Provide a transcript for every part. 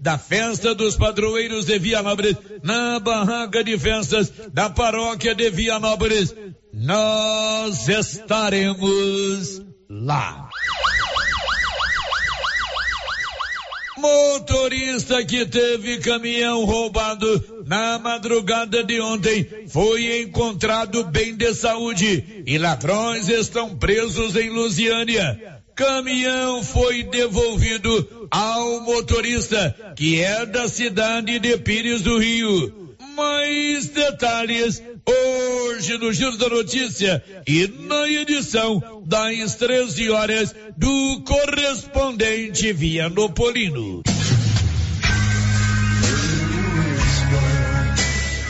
da festa dos padroeiros de Vianópolis, na barraca de festas da paróquia de Vianópolis. Nós estaremos lá. Motorista que teve caminhão roubado na madrugada de ontem foi encontrado bem de saúde e ladrões estão presos em Lusiânia. Caminhão foi devolvido ao motorista, que é da cidade de Pires do Rio. Mais detalhes hoje no Giro da Notícia e na edição das 13 horas do correspondente Vianopolino.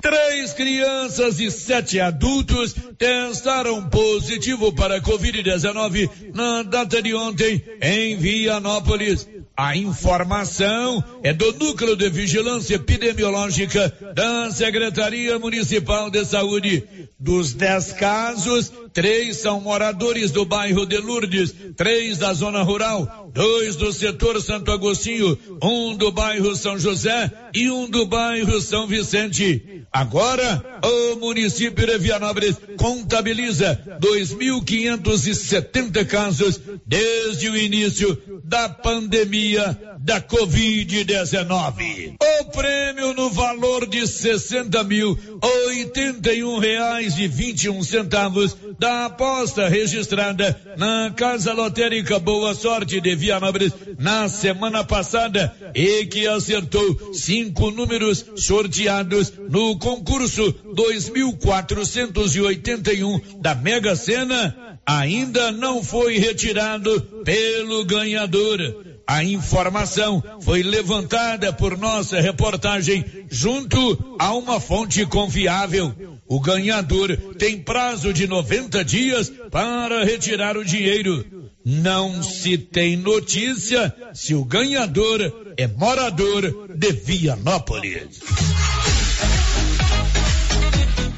Três crianças e sete adultos testaram positivo para Covid-19 na data de ontem em Vianópolis. A informação é do Núcleo de Vigilância Epidemiológica da Secretaria Municipal de Saúde. Dos dez casos, três são moradores do bairro de Lourdes, três da zona rural, dois do setor Santo Agostinho, um do bairro São José e um do bairro São Vicente. Agora, o município de Vianópolis contabiliza 2.570 casos desde o início da pandemia da Covid-19. O prêmio no valor de 60 mil, 81 reais e 21 centavos da aposta registrada na Casa Lotérica Boa Sorte de Vianópolis na semana passada e que acertou cinco números sorteados no concurso 2481 da Mega Sena ainda não foi retirado pelo ganhador. A informação foi levantada por nossa reportagem junto a uma fonte confiável. O ganhador tem prazo de 90 dias para retirar o dinheiro. Não se tem notícia se o ganhador é morador de Vianópolis.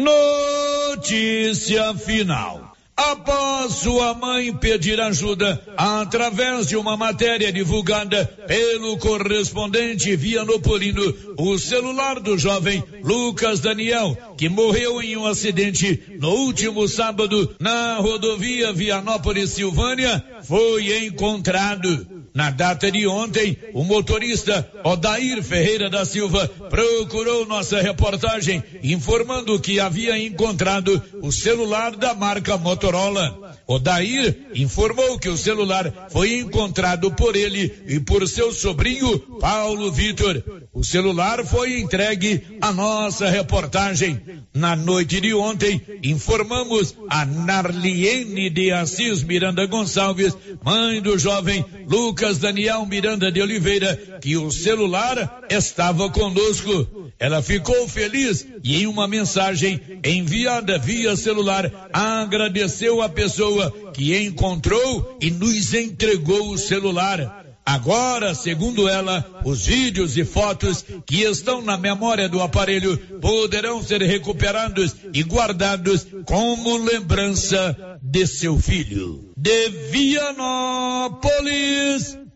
Notícia final. Após sua mãe pedir ajuda através de uma matéria divulgada pelo correspondente Vianopolino, o celular do jovem Lucas Daniel, que morreu em um acidente no último sábado na rodovia Vianópolis Silvânia, foi encontrado. Na data de ontem, o motorista Odair Ferreira da Silva procurou nossa reportagem informando que havia encontrado o celular da marca Motorola. Odair informou que o celular foi encontrado por ele e por seu sobrinho Paulo Vitor. O celular foi entregue à nossa reportagem. Na noite de ontem, informamos a Narliene de Assis Miranda Gonçalves, mãe do jovem Lucas Daniel Miranda de Oliveira, que o celular estava conosco. Ela ficou feliz e em uma mensagem enviada via celular agradeceu a pessoa que encontrou e nos entregou o celular. Agora, segundo ela, os vídeos e fotos que estão na memória do aparelho poderão ser recuperados e guardados como lembrança de seu filho. De Vianópolis,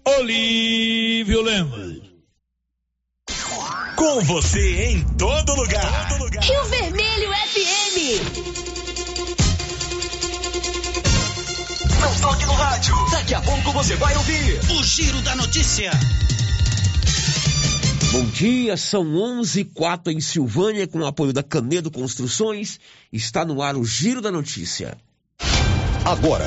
Olívio Lemos. Com você em todo lugar. Todo lugar. Rio Vermelho FM. Não toque no rádio. Daqui a pouco você vai ouvir o Giro da Notícia. Bom dia, são 11 e 04 em Silvânia, com o apoio da Canedo Construções. Está no ar o Giro da Notícia. Agora,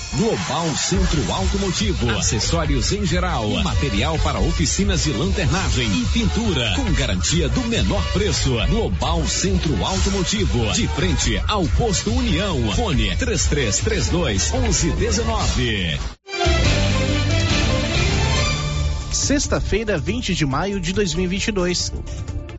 Global Centro Automotivo, acessórios em geral, material para oficinas de lanternagem e pintura, com garantia do menor preço. Global Centro Automotivo, de frente ao posto União. Fone 3332 1119. Sexta-feira, 20 de maio de 2022.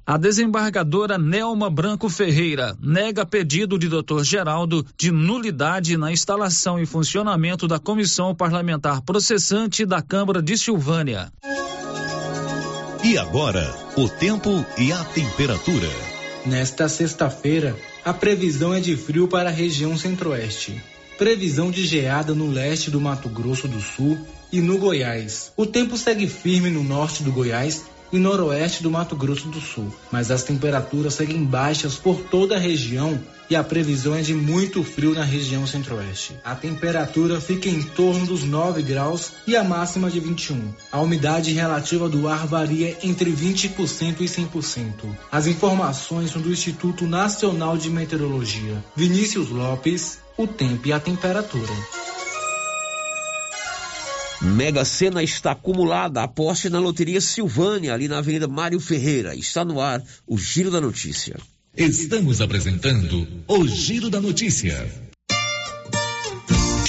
A desembargadora Nelma Branco Ferreira nega pedido de Dr. Geraldo de nulidade na instalação e funcionamento da comissão parlamentar processante da Câmara de Silvânia. E agora, o tempo e a temperatura. Nesta sexta-feira, a previsão é de frio para a região centro-oeste. Previsão de geada no leste do Mato Grosso do Sul e no Goiás. O tempo segue firme no norte do Goiás e noroeste do Mato Grosso do Sul, mas as temperaturas seguem baixas por toda a região e a previsão é de muito frio na região centro-oeste. A temperatura fica em torno dos 9 graus e a máxima de 21. A umidade relativa do ar varia entre 20% e 100%. As informações são do Instituto Nacional de Meteorologia. Vinícius Lopes, o tempo e a temperatura. Mega Sena está acumulada. Aposte na Loteria Silvânia, ali na Avenida Mário Ferreira. Está no ar o Giro da Notícia. Estamos apresentando o Giro da Notícia.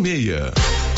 5646.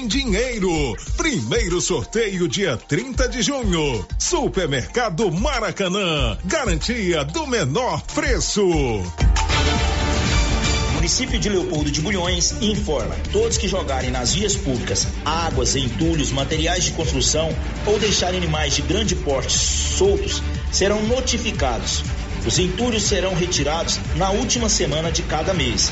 dinheiro. Primeiro sorteio dia 30 de junho. Supermercado Maracanã. Garantia do menor preço. Município de Leopoldo de Bulhões informa: todos que jogarem nas vias públicas águas, entulhos, materiais de construção ou deixarem animais de grande porte soltos serão notificados. Os entulhos serão retirados na última semana de cada mês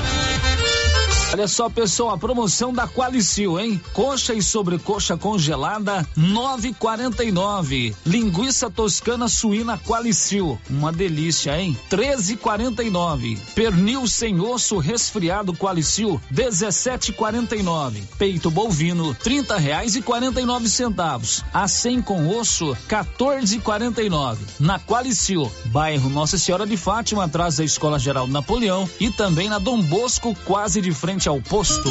Olha só, pessoal, a promoção da Qualicil, hein? Coxa e sobrecoxa congelada, 9,49. Linguiça toscana suína Qualicil, uma delícia, hein? 13,49. Pernil sem osso resfriado Qualicil, 17,49. Peito bovino, 30 reais e 49 centavos. A 100 com osso, 14,49. Na Qualicil, bairro Nossa Senhora de Fátima, atrás da Escola Geral Napoleão e também na Dom Bosco, quase de frente ao posto.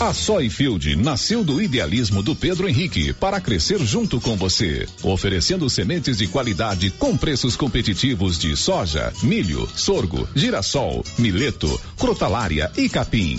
A Soyfield nasceu do idealismo do Pedro Henrique para crescer junto com você, oferecendo sementes de qualidade com preços competitivos de soja, milho, sorgo, girassol, mileto, crotalária e capim.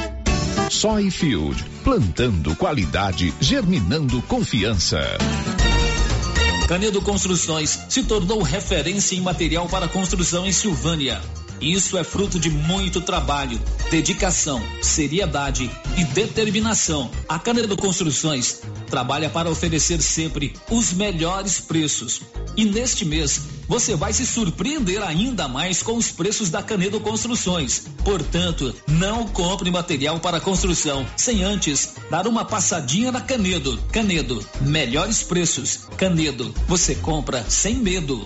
Soyfield, plantando qualidade, germinando confiança. Canedo Construções se tornou referência em material para construção em Silvânia. Isso é fruto de muito trabalho, dedicação, seriedade e determinação. A Canedo Construções trabalha para oferecer sempre os melhores preços. E neste mês, você vai se surpreender ainda mais com os preços da Canedo Construções. Portanto, não compre material para construção sem antes dar uma passadinha na Canedo. Canedo, melhores preços. Canedo, você compra sem medo.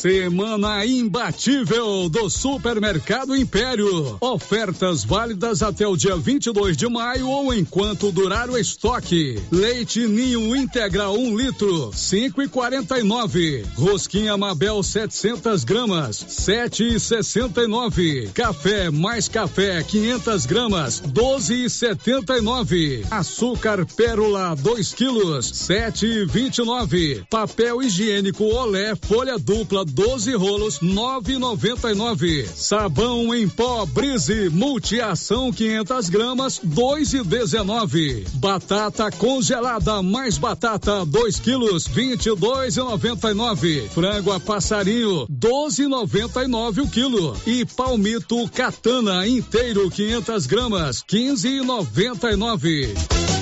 Semana imbatível do Supermercado Império. Ofertas válidas até o dia 22 de maio ou enquanto durar o estoque. Leite Ninho Integral 1 um litro, 5,49. Rosquinha Mabel 700 gramas, 7,69. Café mais café 500 gramas, 12,79. Açúcar Pérola 2 quilos, 7,29. Papel higiênico Olé folha dupla 12 rolos, 9,99. Sabão em pó Brise Multiação 500 gramas, 2,19. Batata congelada mais batata 2 quilos, 22,99. Frango a passarinho 12,99 o quilo. E palmito Catana inteiro 500 gramas, 15,99.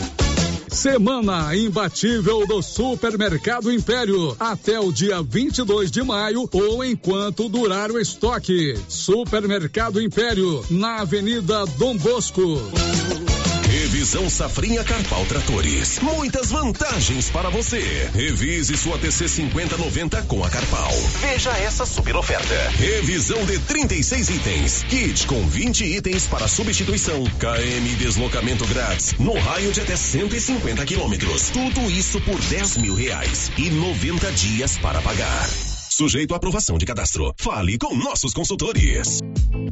Semana imbatível do Supermercado Império até o dia 22 de maio ou enquanto durar o estoque. Supermercado Império na Avenida Dom Bosco. Revisão Safrinha Carpal Tratores. Muitas vantagens para você. Revise sua TC 5090 com a Carpal. Veja essa super oferta. Revisão de 36 itens. Kit com 20 itens para substituição. KM deslocamento grátis. No raio de até 150 quilômetros. Tudo isso por 10 mil reais. E 90 dias para pagar. Sujeito à aprovação de cadastro. Fale com nossos consultores.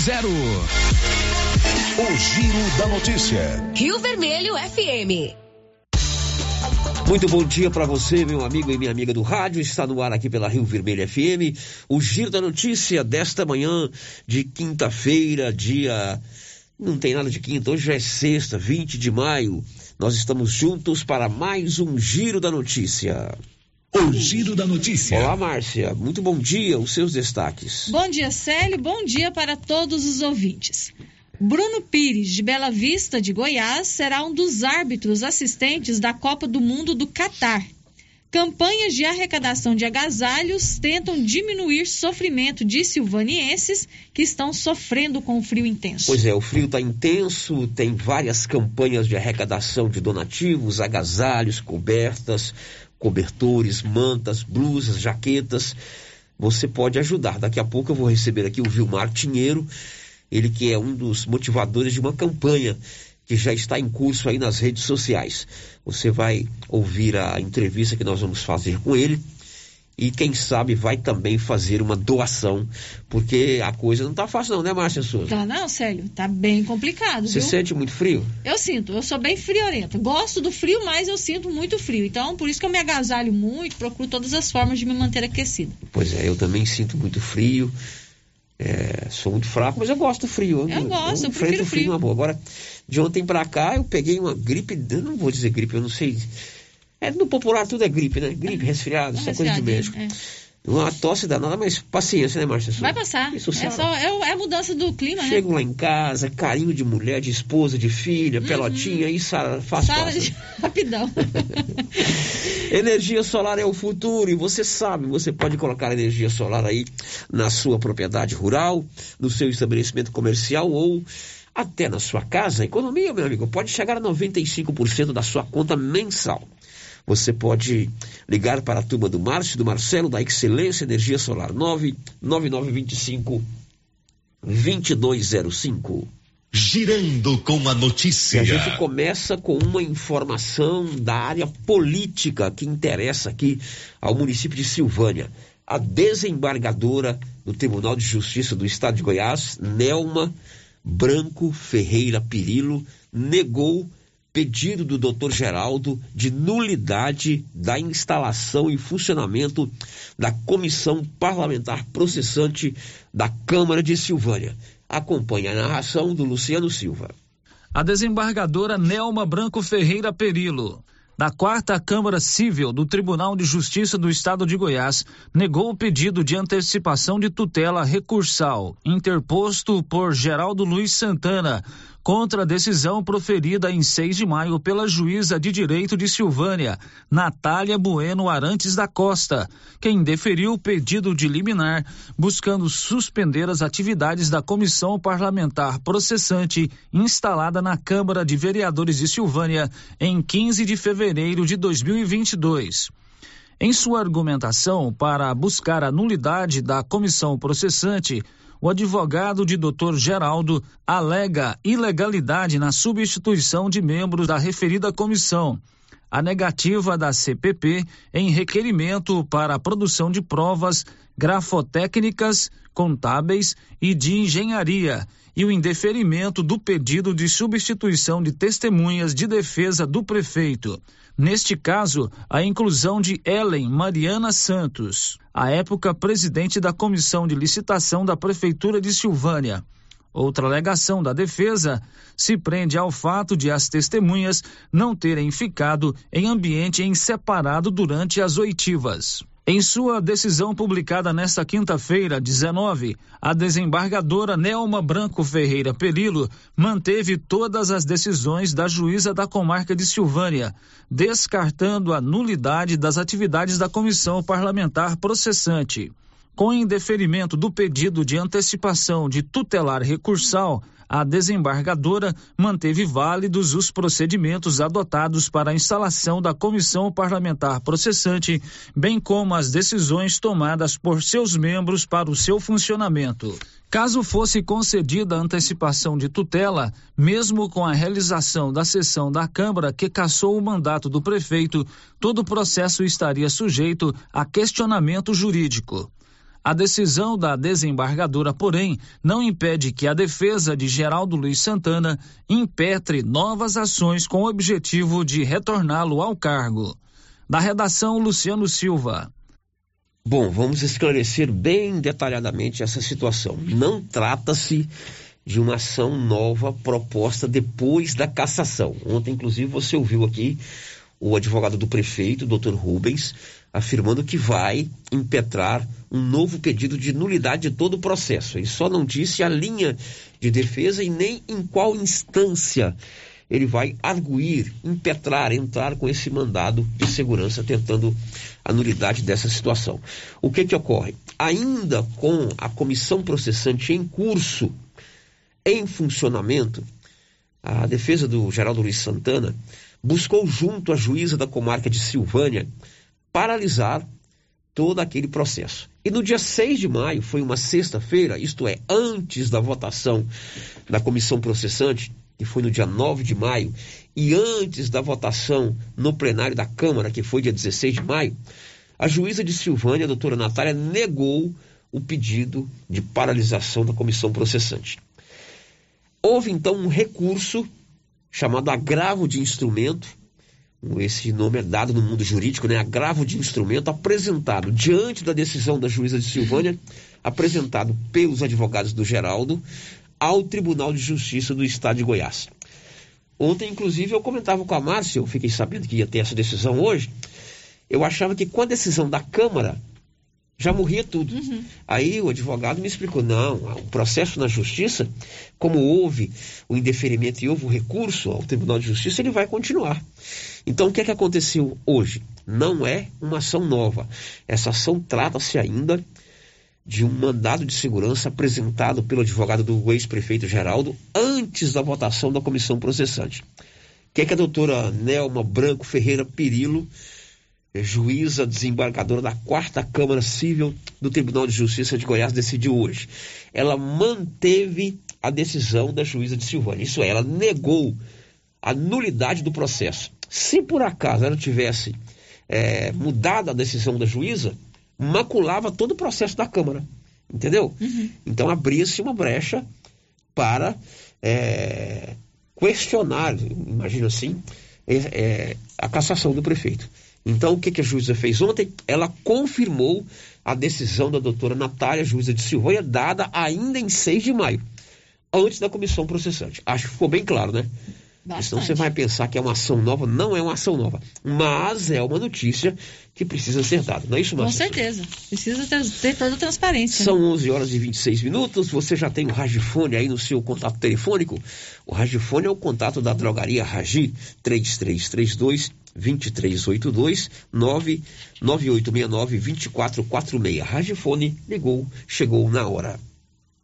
8200 o Giro da Notícia. Rio Vermelho FM. Muito bom dia para você, meu amigo e minha amiga do rádio. Está no ar aqui pela Rio Vermelho FM. O Giro da Notícia desta manhã de quinta-feira, dia. Não tem nada de quinta, hoje já é sexta, 20 de maio. Nós estamos juntos para mais um Giro da Notícia. O Giro da Notícia. Olá, Márcia. Muito bom dia. Os seus destaques. Bom dia, Célio. Bom dia para todos os ouvintes. Bruno Pires, de Bela Vista, de Goiás, será um dos árbitros assistentes da Copa do Mundo do Catar. Campanhas de arrecadação de agasalhos tentam diminuir sofrimento de silvanienses que estão sofrendo com o frio intenso. Pois é, o frio está intenso, tem várias campanhas de arrecadação de donativos, agasalhos, cobertas, cobertores, mantas, blusas, jaquetas. Você pode ajudar. Daqui a pouco eu vou receber aqui o Vilmar Tinheiro, ele que é um dos motivadores de uma campanha que já está em curso aí nas redes sociais. Você vai ouvir a entrevista que nós vamos fazer com ele e quem sabe vai também fazer uma doação, porque a coisa não tá fácil não, né, Márcia Souza? Tá não, Célio, tá bem complicado, Você viu? sente muito frio? Eu sinto, eu sou bem friorenta. Gosto do frio, mas eu sinto muito frio. Então, por isso que eu me agasalho muito, procuro todas as formas de me manter aquecida. Pois é, eu também sinto muito frio. É, sou muito fraco, mas eu gosto do frio. Eu gosto, eu enfrento prefiro o frio numa boa. Agora, de ontem pra cá, eu peguei uma gripe, eu não vou dizer gripe, eu não sei. É, no popular tudo é gripe, né? Gripe, resfriado, isso é coisa de médico. É. Uma tosse danada, mas paciência, né, Márcia? Vai passar. Isso é, só, é, é a mudança do clima, né? Chego lá em casa, carinho de mulher, de esposa, de filha, pelotinha, e sara, faz passa. de... Rapidão. Energia solar é o futuro e você sabe, você pode colocar energia solar aí na sua propriedade rural, no seu estabelecimento comercial ou até na sua casa. A economia, meu amigo, pode chegar a 95% da sua conta mensal. Você pode ligar para a turma do Márcio, do Marcelo, da Excelência Energia Solar 99925 2205. Girando com a E notícia. a gente começa com uma informação da área política que interessa aqui ao município de Silvânia. A desembargadora do Tribunal de Justiça do Estado de Goiás, Nelma Branco Ferreira Pirilo, negou pedido do Dr. Geraldo de nulidade da instalação e funcionamento da comissão parlamentar processante da Câmara de Silvânia. Acompanhe a narração do Luciano Silva. A desembargadora Nelma Branco Ferreira Perilo, da Quarta Câmara Civil do Tribunal de Justiça do Estado de Goiás, negou o pedido de antecipação de tutela recursal interposto por Geraldo Luiz Santana contra a decisão proferida em 6 de maio pela juíza de direito de Silvânia, Natália Bueno Arantes da Costa, quem deferiu o pedido de liminar buscando suspender as atividades da comissão parlamentar processante instalada na Câmara de Vereadores de Silvânia em 15 de fevereiro de 2022. Em sua argumentação para buscar a nulidade da comissão processante, o advogado de Dr. Geraldo alega ilegalidade na substituição de membros da referida comissão, a negativa da CPP em requerimento para a produção de provas grafotécnicas, contábeis e de engenharia e o indeferimento do pedido de substituição de testemunhas de defesa do prefeito. Neste caso, a inclusão de Ellen Mariana Santos, à época presidente da Comissão de Licitação da Prefeitura de Silvânia. Outra alegação da defesa se prende ao fato de as testemunhas não terem ficado em ambiente em separado durante as oitivas. Em sua decisão publicada nesta quinta-feira, 19, a desembargadora Nelma Branco Ferreira Perilo manteve todas as decisões da juíza da comarca de Silvânia, descartando a nulidade das atividades da comissão parlamentar processante. Com indeferimento do pedido de antecipação de tutelar recursal, a desembargadora manteve válidos os procedimentos adotados para a instalação da comissão parlamentar processante, bem como as decisões tomadas por seus membros para o seu funcionamento. Caso fosse concedida antecipação de tutela, mesmo com a realização da sessão da Câmara que cassou o mandato do prefeito, todo o processo estaria sujeito a questionamento jurídico. A decisão da desembargadora, porém, não impede que a defesa de Geraldo Luiz Santana impetre novas ações com o objetivo de retorná-lo ao cargo. Da redação, Luciano Silva. Bom, vamos esclarecer bem detalhadamente essa situação. Não trata-se de uma ação nova proposta depois da cassação. Ontem, inclusive, você ouviu aqui o advogado do prefeito, doutor Rubens, afirmando que vai impetrar um novo pedido de nulidade de todo o processo. Ele só não disse a linha de defesa e nem em qual instância ele vai arguir, impetrar, entrar com esse mandado de segurança tentando a nulidade dessa situação. O que que ocorre? Ainda com a comissão processante em curso, em funcionamento, a defesa do Geraldo Luiz Santana buscou junto à juíza da comarca de Silvânia paralisar todo aquele processo. E no dia 6 de maio, foi uma sexta-feira, isto é, antes da votação da comissão processante, que foi no dia 9 de maio, e antes da votação no plenário da Câmara, que foi dia 16 de maio, A juíza de Silvânia, a doutora Natália, negou o pedido de paralisação da comissão processante. Houve então um recurso chamado agravo de instrumento, esse nome é dado no mundo jurídico, né? Agravo de instrumento apresentado diante da decisão da juíza de Silvânia, apresentado pelos advogados do Geraldo ao Tribunal de Justiça do Estado de Goiás. Ontem, inclusive, eu comentava com a Márcia, eu fiquei sabendo que ia ter essa decisão hoje. Eu achava que com a decisão da Câmara já morria tudo. Uhum. Aí o advogado me explicou: não, o processo na justiça, como houve o indeferimento e houve o recurso ao Tribunal de Justiça, ele vai continuar. Então o que é que aconteceu hoje? Não é uma ação nova. Essa ação trata-se ainda de um mandado de segurança apresentado pelo advogado do ex-prefeito Geraldo antes da votação da comissão processante. O que é que a doutora Nelma Branco Ferreira Pirilo é juíza desembargadora da quarta Câmara Civil do Tribunal de Justiça de Goiás, decidiu hoje. Ela manteve a decisão da juíza de Silvânia. Isso é, ela negou a nulidade do processo. Se por acaso ela tivesse é, mudado a decisão da juíza, maculava todo o processo da Câmara. Entendeu? Uhum. Então abria-se uma brecha para é, questionar, imagino assim, é, é a cassação do prefeito. Então, o que, que a juíza fez ontem? Ela confirmou a decisão da doutora Natália, juíza de Silvânia, dada ainda em 6 de maio, antes da comissão processante. Acho que ficou bem claro, né? Bastante. Senão você vai pensar que é uma ação nova. Não é uma ação nova. Mas é uma notícia que precisa ser dada. Não é isso, Márcia? Com certeza. Precisa ter, ter toda a transparência. São 11 horas e 26 minutos. Você já tem o Ragifone aí no seu contato telefônico? O Ragifone é o contato da drogaria Ragi 3332 2382 99869 2446. Ragifone ligou, chegou na hora.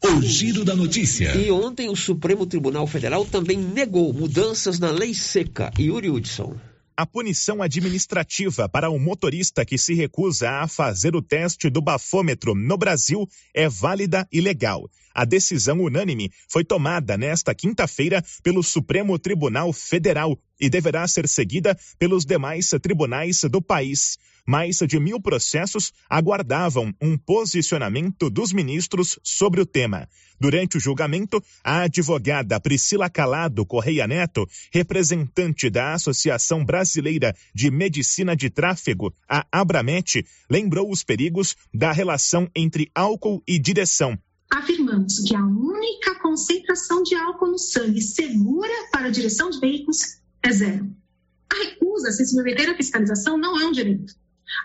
O giro da notícia. E ontem o Supremo Tribunal Federal também negou mudanças na lei seca. Yuri Hudson. A punição administrativa para o motorista que se recusa a fazer o teste do bafômetro no Brasil é válida e legal. A decisão unânime foi tomada nesta quinta-feira pelo Supremo Tribunal Federal e deverá ser seguida pelos demais tribunais do país. Mais de mil processos aguardavam um posicionamento dos ministros sobre o tema. Durante o julgamento, a advogada Priscila Calado Correia Neto, representante da Associação Brasileira de Medicina de Tráfego, a Abramet, lembrou os perigos da relação entre álcool e direção afirmamos que a única concentração de álcool no sangue segura para a direção de veículos é zero. A recusa a se submeter à fiscalização não é um direito.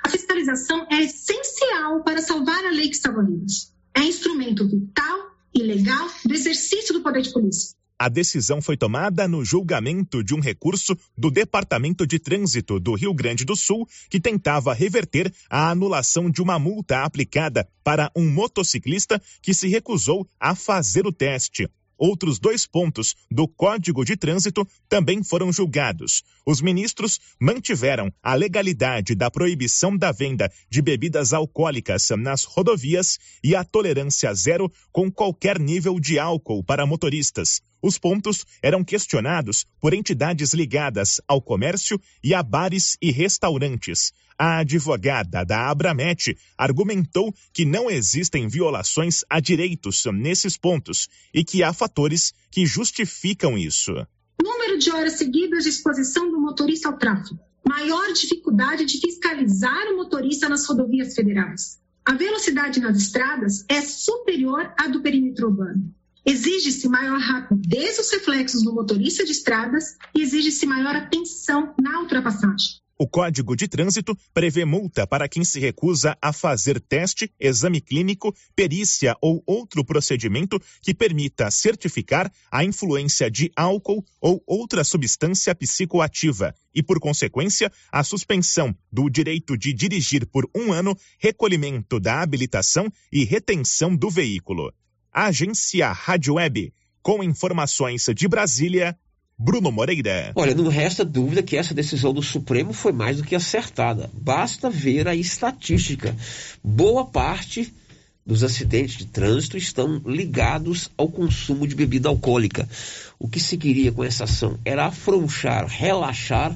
A fiscalização é essencial para salvar a lei que salva vidas. É instrumento vital e legal do exercício do poder de polícia. A decisão foi tomada no julgamento de um recurso do Departamento de Trânsito do Rio Grande do Sul, que tentava reverter a anulação de uma multa aplicada para um motociclista que se recusou a fazer o teste. Outros dois pontos do Código de Trânsito também foram julgados. Os ministros mantiveram a legalidade da proibição da venda de bebidas alcoólicas nas rodovias e a tolerância zero com qualquer nível de álcool para motoristas. Os pontos eram questionados por entidades ligadas ao comércio e a bares e restaurantes. A advogada da Abramet argumentou que não existem violações a direitos nesses pontos e que há fatores que justificam isso. Número de horas seguidas de exposição do motorista ao tráfego. Maior dificuldade de fiscalizar o motorista nas rodovias federais. A velocidade nas estradas é superior à do perímetro urbano. Exige-se maior rapidez dos reflexos no motorista de estradas e exige-se maior atenção na ultrapassagem. O Código de Trânsito prevê multa para quem se recusa a fazer teste, exame clínico, perícia ou outro procedimento que permita certificar a influência de álcool ou outra substância psicoativa e, por consequência, a suspensão do direito de dirigir por um ano, recolhimento da habilitação e retenção do veículo. Agência Rádio Web. Com informações de Brasília, Bruno Moreira. Olha, não resta dúvida que essa decisão do Supremo foi mais do que acertada. Basta ver a estatística. Boa parte dos acidentes de trânsito estão ligados ao consumo de bebida alcoólica. O que se queria com essa ação era afrouxar, relaxar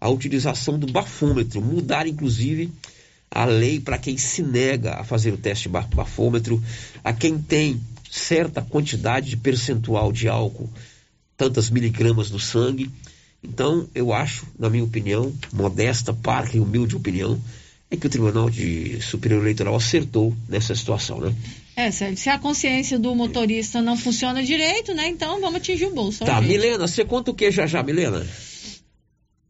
a utilização do bafômetro, mudar inclusive a lei para quem se nega a fazer o teste bafômetro, a quem tem certa quantidade de percentual de álcool, tantas miligramas no sangue. Então, eu acho, na minha opinião, modesta, parca e humilde opinião, é que o Tribunal de Superior Eleitoral acertou nessa situação, né? É, Sérgio, se a consciência do motorista não funciona direito, né? Então vamos atingir o bolso. Tá, Milena, você conta o que já já, Milena?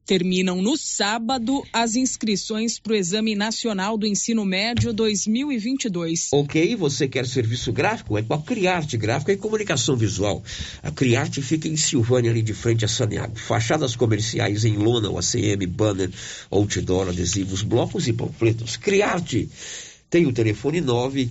Terminam no sábado as inscrições para o Exame Nacional do Ensino Médio 2022. Ok, você quer serviço gráfico? É com a Criarte Gráfica e Comunicação Visual. A Criarte fica em Silvânia, ali de frente a Saneago. Fachadas comerciais em lona, ACM, banner, outdoor, adesivos, blocos e panfletos. Criarte tem o telefone 9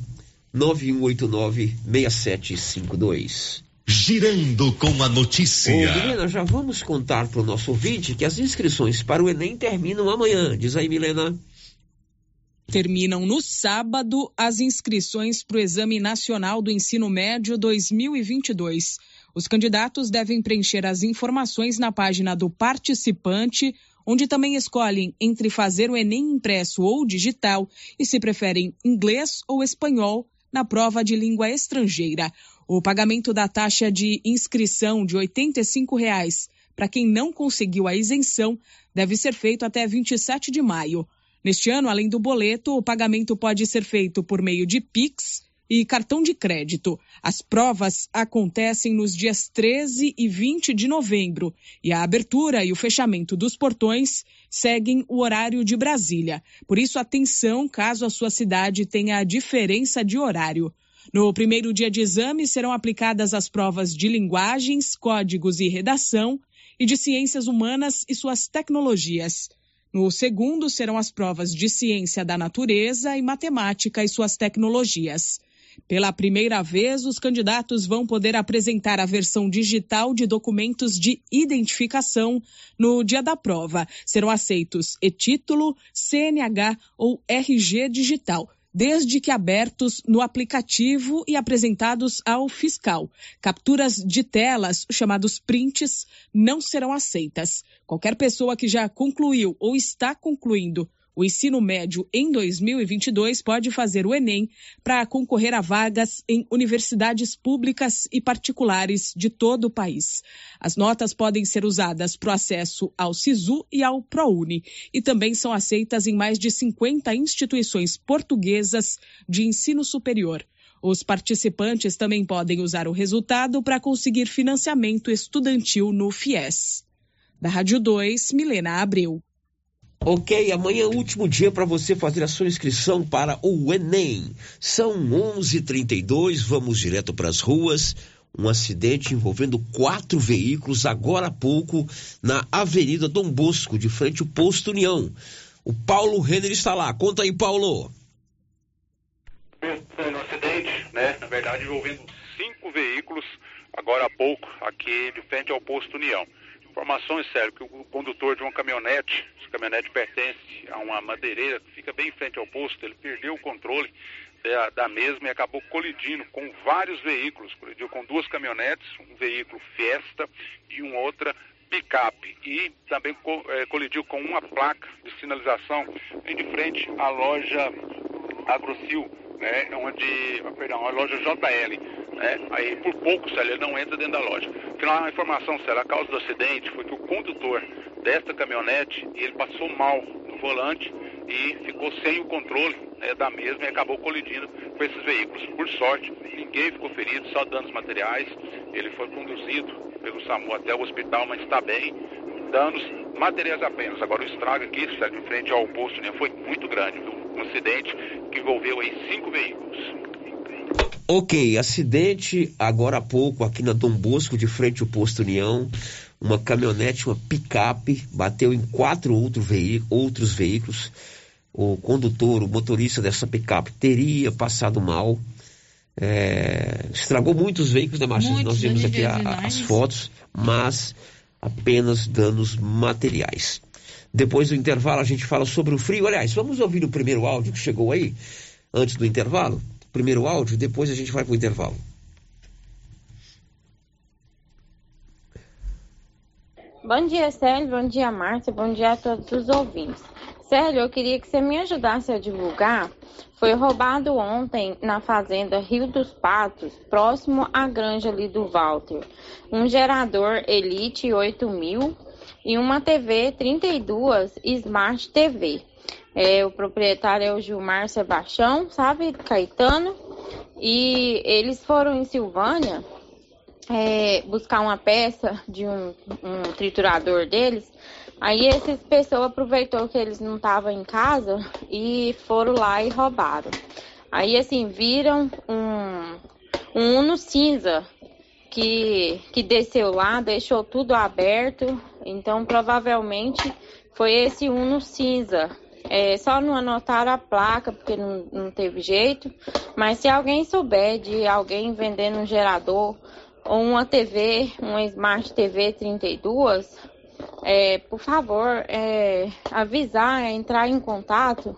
9189 6752 girando com a notícia. Ô, Milena, já vamos contar para o nosso ouvinte que as inscrições para o Enem terminam amanhã. Diz aí, Milena. Terminam no sábado as inscrições para o Exame Nacional do Ensino Médio 2022. Os candidatos devem preencher as informações na página do participante, onde também escolhem entre fazer o Enem impresso ou digital e se preferem inglês ou espanhol na prova de língua estrangeira. O pagamento da taxa de inscrição de R$ 85 para quem não conseguiu a isenção deve ser feito até 27 de maio. Neste ano, além do boleto, o pagamento pode ser feito por meio de Pix e cartão de crédito. As provas acontecem nos dias 13 e 20 de novembro e a abertura e o fechamento dos portões seguem o horário de Brasília. Por isso, atenção caso a sua cidade tenha diferença de horário. No primeiro dia de exame, serão aplicadas as provas de linguagens, códigos e redação e de ciências humanas e suas tecnologias. No segundo, serão as provas de ciência da natureza e matemática e suas tecnologias. Pela primeira vez, os candidatos vão poder apresentar a versão digital de documentos de identificação no dia da prova. Serão aceitos e-título, CNH ou RG digital desde que abertos no aplicativo e apresentados ao fiscal. Capturas de telas, chamados prints, não serão aceitas. Qualquer pessoa que já concluiu ou está concluindo o ensino médio em 2022 pode fazer o Enem para concorrer a vagas em universidades públicas e particulares de todo o país. As notas podem ser usadas para o acesso ao SISU e ao ProUni e também são aceitas em mais de 50 instituições portuguesas de ensino superior. Os participantes também podem usar o resultado para conseguir financiamento estudantil no FIES. Da Rádio 2, Milena Abreu. Ok, amanhã é o último dia para você fazer a sua inscrição para o Enem. São 11:32. Vamos direto para as ruas. Um acidente envolvendo quatro veículos agora há pouco na Avenida Dom Bosco, de frente ao Posto União. O Paulo Renner está lá. Conta aí, Paulo. Um acidente, né? Na verdade, envolvendo cinco veículos agora há pouco aqui de frente ao Posto União. Informações, sério, que o condutor de uma caminhonete, essa caminhonete pertence a uma madeireira que fica bem em frente ao posto, ele perdeu o controle da, da mesma e acabou colidindo com vários veículos, colidiu com duas caminhonetes, um veículo Fiesta e uma outra picape e também é, colidiu com uma placa de sinalização em de frente à loja Agrocil, né, onde, perdão, a loja JL né? Aí por pouco, Célio, ele não entra dentro da loja. Afinal, a informação, Célio, a causa do acidente foi que o condutor desta caminhonete, ele passou mal no volante e ficou sem o controle né, da mesma e acabou colidindo com esses veículos. Por sorte, ninguém ficou ferido, só danos materiais. Ele foi conduzido pelo SAMU até o hospital, mas está bem. Danos materiais apenas. Agora o estrago aqui, Célio, em frente ao posto, né, foi muito grande. Um acidente que envolveu aí cinco veículos. Ok, acidente agora há pouco aqui na Dom Bosco, de frente ao posto União. Uma caminhonete, uma picape, bateu em quatro outro veículo, outros veículos. O condutor, o motorista dessa picape teria passado mal. É, estragou muitos veículos, né, Márcio? Nós vimos aqui a, as fotos, mas apenas danos materiais. Depois do intervalo, a gente fala sobre o frio. Aliás, vamos ouvir o primeiro áudio que chegou aí, antes do intervalo? primeiro áudio, depois a gente vai para o intervalo. Bom dia, Célio. Bom dia, Márcia. Bom dia a todos os ouvintes. Célio, eu queria que você me ajudasse a divulgar. Foi roubado ontem na fazenda Rio dos Patos, próximo à granja ali do Walter, um gerador Elite 8000 e uma TV 32 Smart TV. É, o proprietário é o Gilmar Sebastião, sabe, Caetano, e eles foram em Silvânia é, buscar uma peça de um, um triturador deles. Aí essas pessoas aproveitou que eles não estavam em casa e foram lá e roubaram. Aí assim, viram um, um Uno cinza que, que desceu lá, deixou tudo aberto. Então provavelmente foi esse Uno cinza. É, só não anotaram a placa porque não, não teve jeito. Mas se alguém souber de alguém vendendo um gerador ou uma TV, uma Smart TV 32, é, por favor, é, avisar, entrar em contato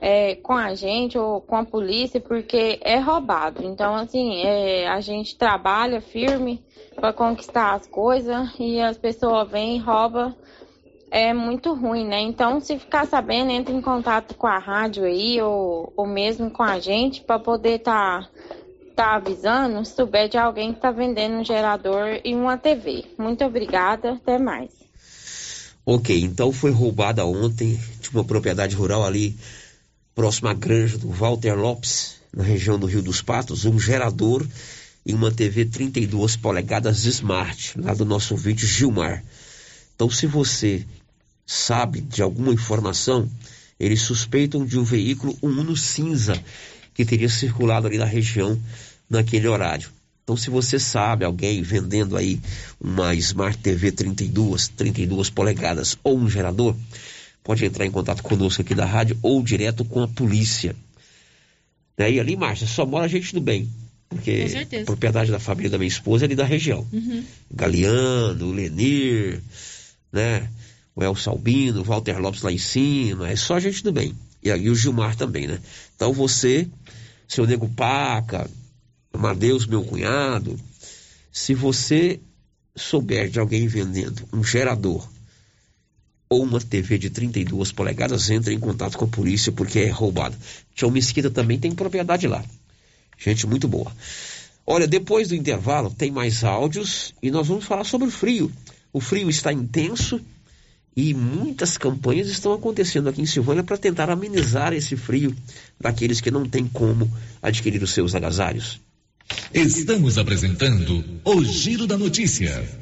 é, com a gente ou com a polícia, porque é roubado. Então, assim, é, a gente trabalha firme para conquistar as coisas e as pessoas vêm e roubam. É muito ruim, né? Então, se ficar sabendo, entre em contato com a rádio aí ou, ou mesmo com a gente para poder estar. Tá tá avisando se souber de alguém que tá vendendo um gerador e uma TV. Muito obrigada, até mais. Ok, então foi roubada ontem de uma propriedade rural ali próxima à granja do Walter Lopes, na região do Rio dos Patos, um gerador e uma TV 32 polegadas Smart, lá do nosso ouvinte Gilmar. Então, se você sabe de alguma informação, eles suspeitam de um veículo, um Uno cinza, que teria circulado ali na região naquele horário. Então, se você sabe alguém vendendo aí uma Smart TV 32, 32 polegadas ou um gerador, pode entrar em contato conosco aqui da rádio ou direto com a polícia. E ali, Márcia, só mora gente do bem. Porque a propriedade da família da minha esposa é ali da região. Uhum. Galeano, Lenir, né? O El Salbino, o Walter Lopes lá em cima, é só gente do bem. E aí o Gilmar também, né? Então você, seu nego Paca, Amadeus, meu cunhado, se você souber de alguém vendendo um gerador ou uma TV de 32 polegadas, entre em contato com a polícia porque é roubado. Tião Mesquita também tem propriedade lá. Gente muito boa. Olha, depois do intervalo tem mais áudios e nós vamos falar sobre o frio. O frio está intenso e muitas campanhas estão acontecendo aqui em Silvânia para tentar amenizar esse frio daqueles que não têm como adquirir os seus agasalhos. Estamos apresentando o Giro da Notícia.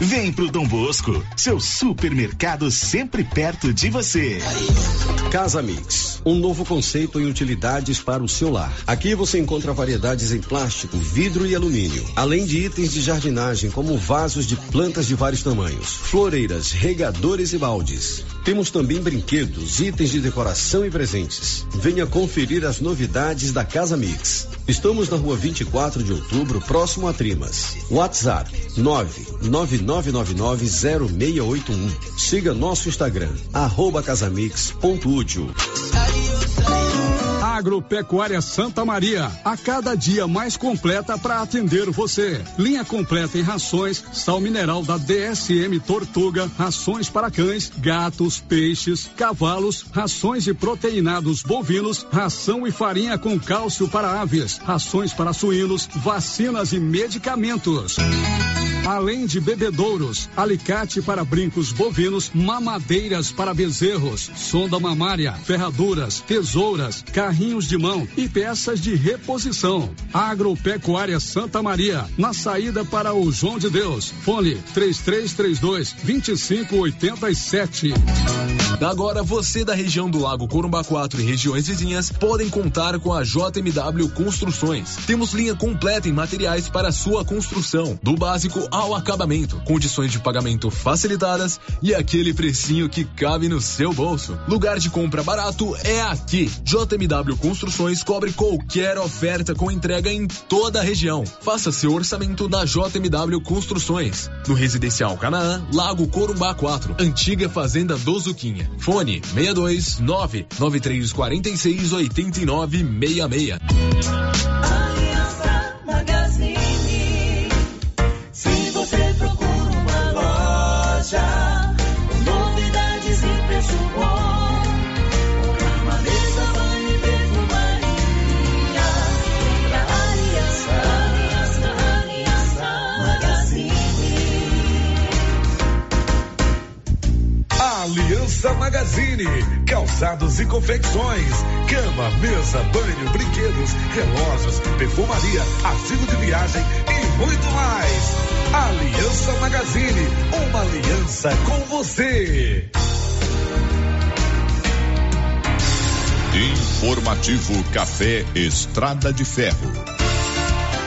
Vem pro Dom Bosco, seu supermercado sempre perto de você. Casa Mix, um novo conceito em utilidades para o seu lar. Aqui você encontra variedades em plástico, vidro e alumínio, além de itens de jardinagem como vasos de plantas de vários tamanhos, floreiras, regadores e baldes. Temos também brinquedos, itens de decoração e presentes. Venha conferir as novidades da Casa Mix. Estamos na rua 24 de outubro, próximo a Trimas. WhatsApp 999990681. Siga nosso Instagram, arroba casamix.útil. Agropecuária Santa Maria, a cada dia mais completa para atender você. Linha completa em rações, sal mineral da DSM Tortuga, rações para cães, gatos, peixes, cavalos, rações de proteinados bovinos, ração e farinha com cálcio para aves, rações para suínos, vacinas e medicamentos. Além de bebedouros, alicate para brincos bovinos, mamadeiras para bezerros, sonda mamária, ferraduras, tesouras, carrinhos de mão e peças de reposição. Agropecuária Santa Maria, na saída para o João de Deus. Fone 3332 2587. Agora você da região do Lago Corumbá 4 e regiões vizinhas podem contar com a JMW Construções. Temos linha completa em materiais para sua construção, do básico ao acabamento, condições de pagamento facilitadas e aquele precinho que cabe no seu bolso. Lugar de compra barato é aqui. JMW Construções cobre qualquer oferta com entrega em toda a região. Faça seu orçamento na JMW Construções. No Residencial Canaã, Lago Corumbá 4, antiga Fazenda do Zuquinha. Fone 62 99346 8966. Aliança Magazine, calçados e confecções, cama, mesa, banho, brinquedos, relógios, perfumaria, artigo de viagem e muito mais. Aliança Magazine, uma aliança com você. Informativo Café Estrada de Ferro.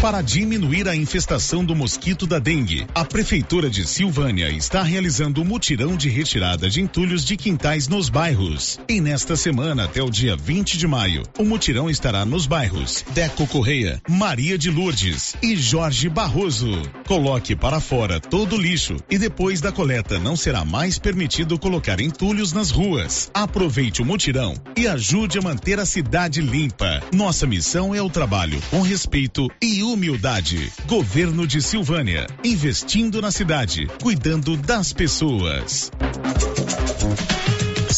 Para diminuir a infestação do mosquito da dengue, a Prefeitura de Silvânia está realizando um mutirão de retirada de entulhos de quintais nos bairros. E nesta semana, até o dia 20 de maio, o mutirão estará nos bairros Deco Correia, Maria de Lourdes e Jorge Barroso. Coloque para fora todo o lixo e depois da coleta não será mais permitido colocar entulhos nas ruas. Aproveite o mutirão e ajude a manter a cidade limpa. Nossa missão é o trabalho com respeito e humildade. Governo de Silvânia, investindo na cidade, cuidando das pessoas.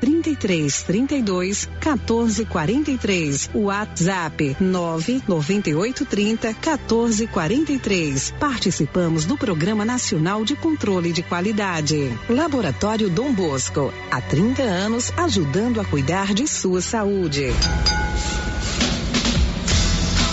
33 32 14 43. WhatsApp 9 98 30 14 43. Participamos do Programa Nacional de Controle de Qualidade. Laboratório Dom Bosco, há 30 anos ajudando a cuidar de sua saúde.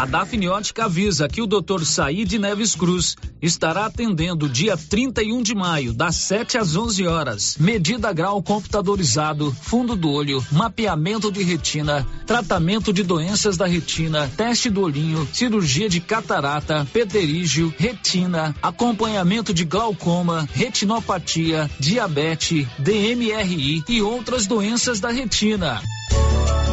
A Dafniótica avisa que o Dr. Saíde Neves Cruz estará atendendo dia 31 de maio, das 7 às 11 horas. Medida grau computadorizado, fundo do olho, mapeamento de retina, tratamento de doenças da retina, teste do olhinho, cirurgia de catarata, pterígio, retina, acompanhamento de glaucoma, retinopatia, diabetes, DMRI e outras doenças da retina.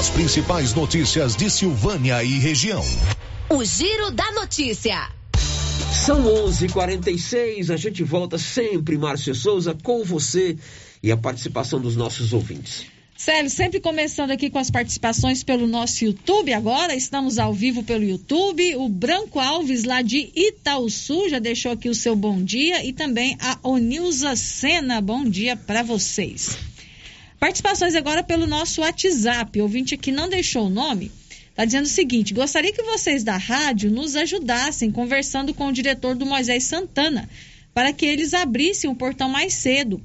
As principais notícias de Silvânia e região. O Giro da Notícia. São 11:46. A gente volta sempre, Márcio Souza, com você e a participação dos nossos ouvintes. Célio, sempre começando aqui com as participações pelo nosso YouTube agora, estamos ao vivo pelo YouTube. O Branco Alves, lá de Itaúsu, já deixou aqui o seu bom dia e também a Onilza Sena, bom dia para vocês. Participações agora pelo nosso WhatsApp. O ouvinte aqui não deixou o nome. Está dizendo o seguinte: gostaria que vocês da rádio nos ajudassem conversando com o diretor do Moisés Santana para que eles abrissem o portão mais cedo.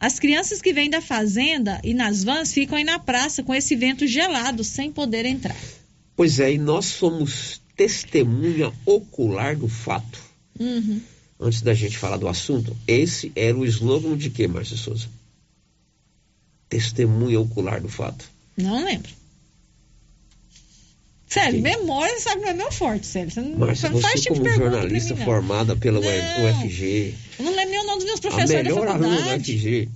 As crianças que vêm da fazenda e nas vans ficam aí na praça com esse vento gelado sem poder entrar. Pois é, e nós somos testemunha ocular do fato. Uhum. Antes da gente falar do assunto, esse era o slogan de quê, Márcia Souza? Testemunha ocular do fato. Não lembro. Sério, memória sabe que não é meu forte, sério. Você não, Márcia, você não faz você tipo de como jornalista formada pela Não. UFG, Eu não lembro nem o nome dos meus a professores da melhor aluna da faculdade. UFG,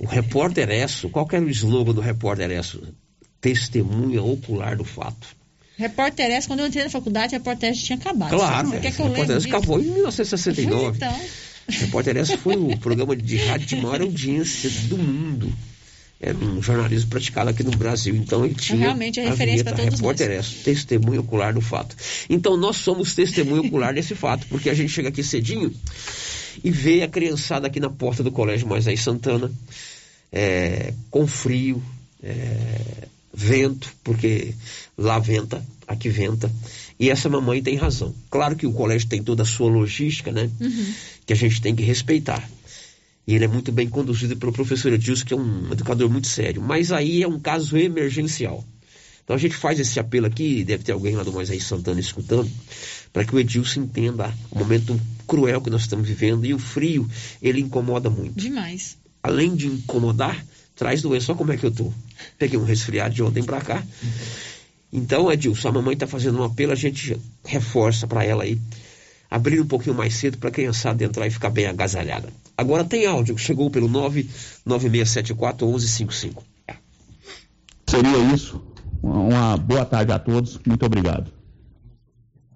o repórter Esso, qual que era o slogan do repórter Esso? Testemunha ocular do fato. Repórter S, quando eu entrei na faculdade, repórter S tinha acabado. Claro, Você é, quer que eu repórter Esso acabou em 1969. Então, Repórter Esso foi o programa de rádio de maior audiência do mundo. Era um jornalismo praticado aqui no Brasil. Então ele tinha Realmente é referência pra todos Repórter nós. Esso, testemunho ocular do fato. Então nós somos testemunho ocular desse fato, porque a gente chega aqui cedinho e vê a criançada aqui na porta do Colégio Moisés Santana, é, com frio, é, vento, porque lá venta, aqui venta. E essa mamãe tem razão. Claro que o colégio tem toda a sua logística, né? Uhum. que a gente tem que respeitar. E ele é muito bem conduzido pelo professor Edilson, que é um educador muito sério. Mas aí é um caso emergencial. Então a gente faz esse apelo aqui, deve ter alguém lá do Moisés Santana escutando, para que o Edilson entenda o momento cruel que nós estamos vivendo. E o frio, ele incomoda muito. demais. Além de incomodar, traz doença. Olha como é que eu tô. Peguei um resfriado de ontem pra cá. Então, Edilson, a mamãe está fazendo um apelo, a gente reforça para ela aí abrir um pouquinho mais cedo para a criançada entrar e ficar bem agasalhada. Agora tem áudio que chegou pelo 99674 1155. Seria isso. Uma, boa tarde a todos. Muito obrigado.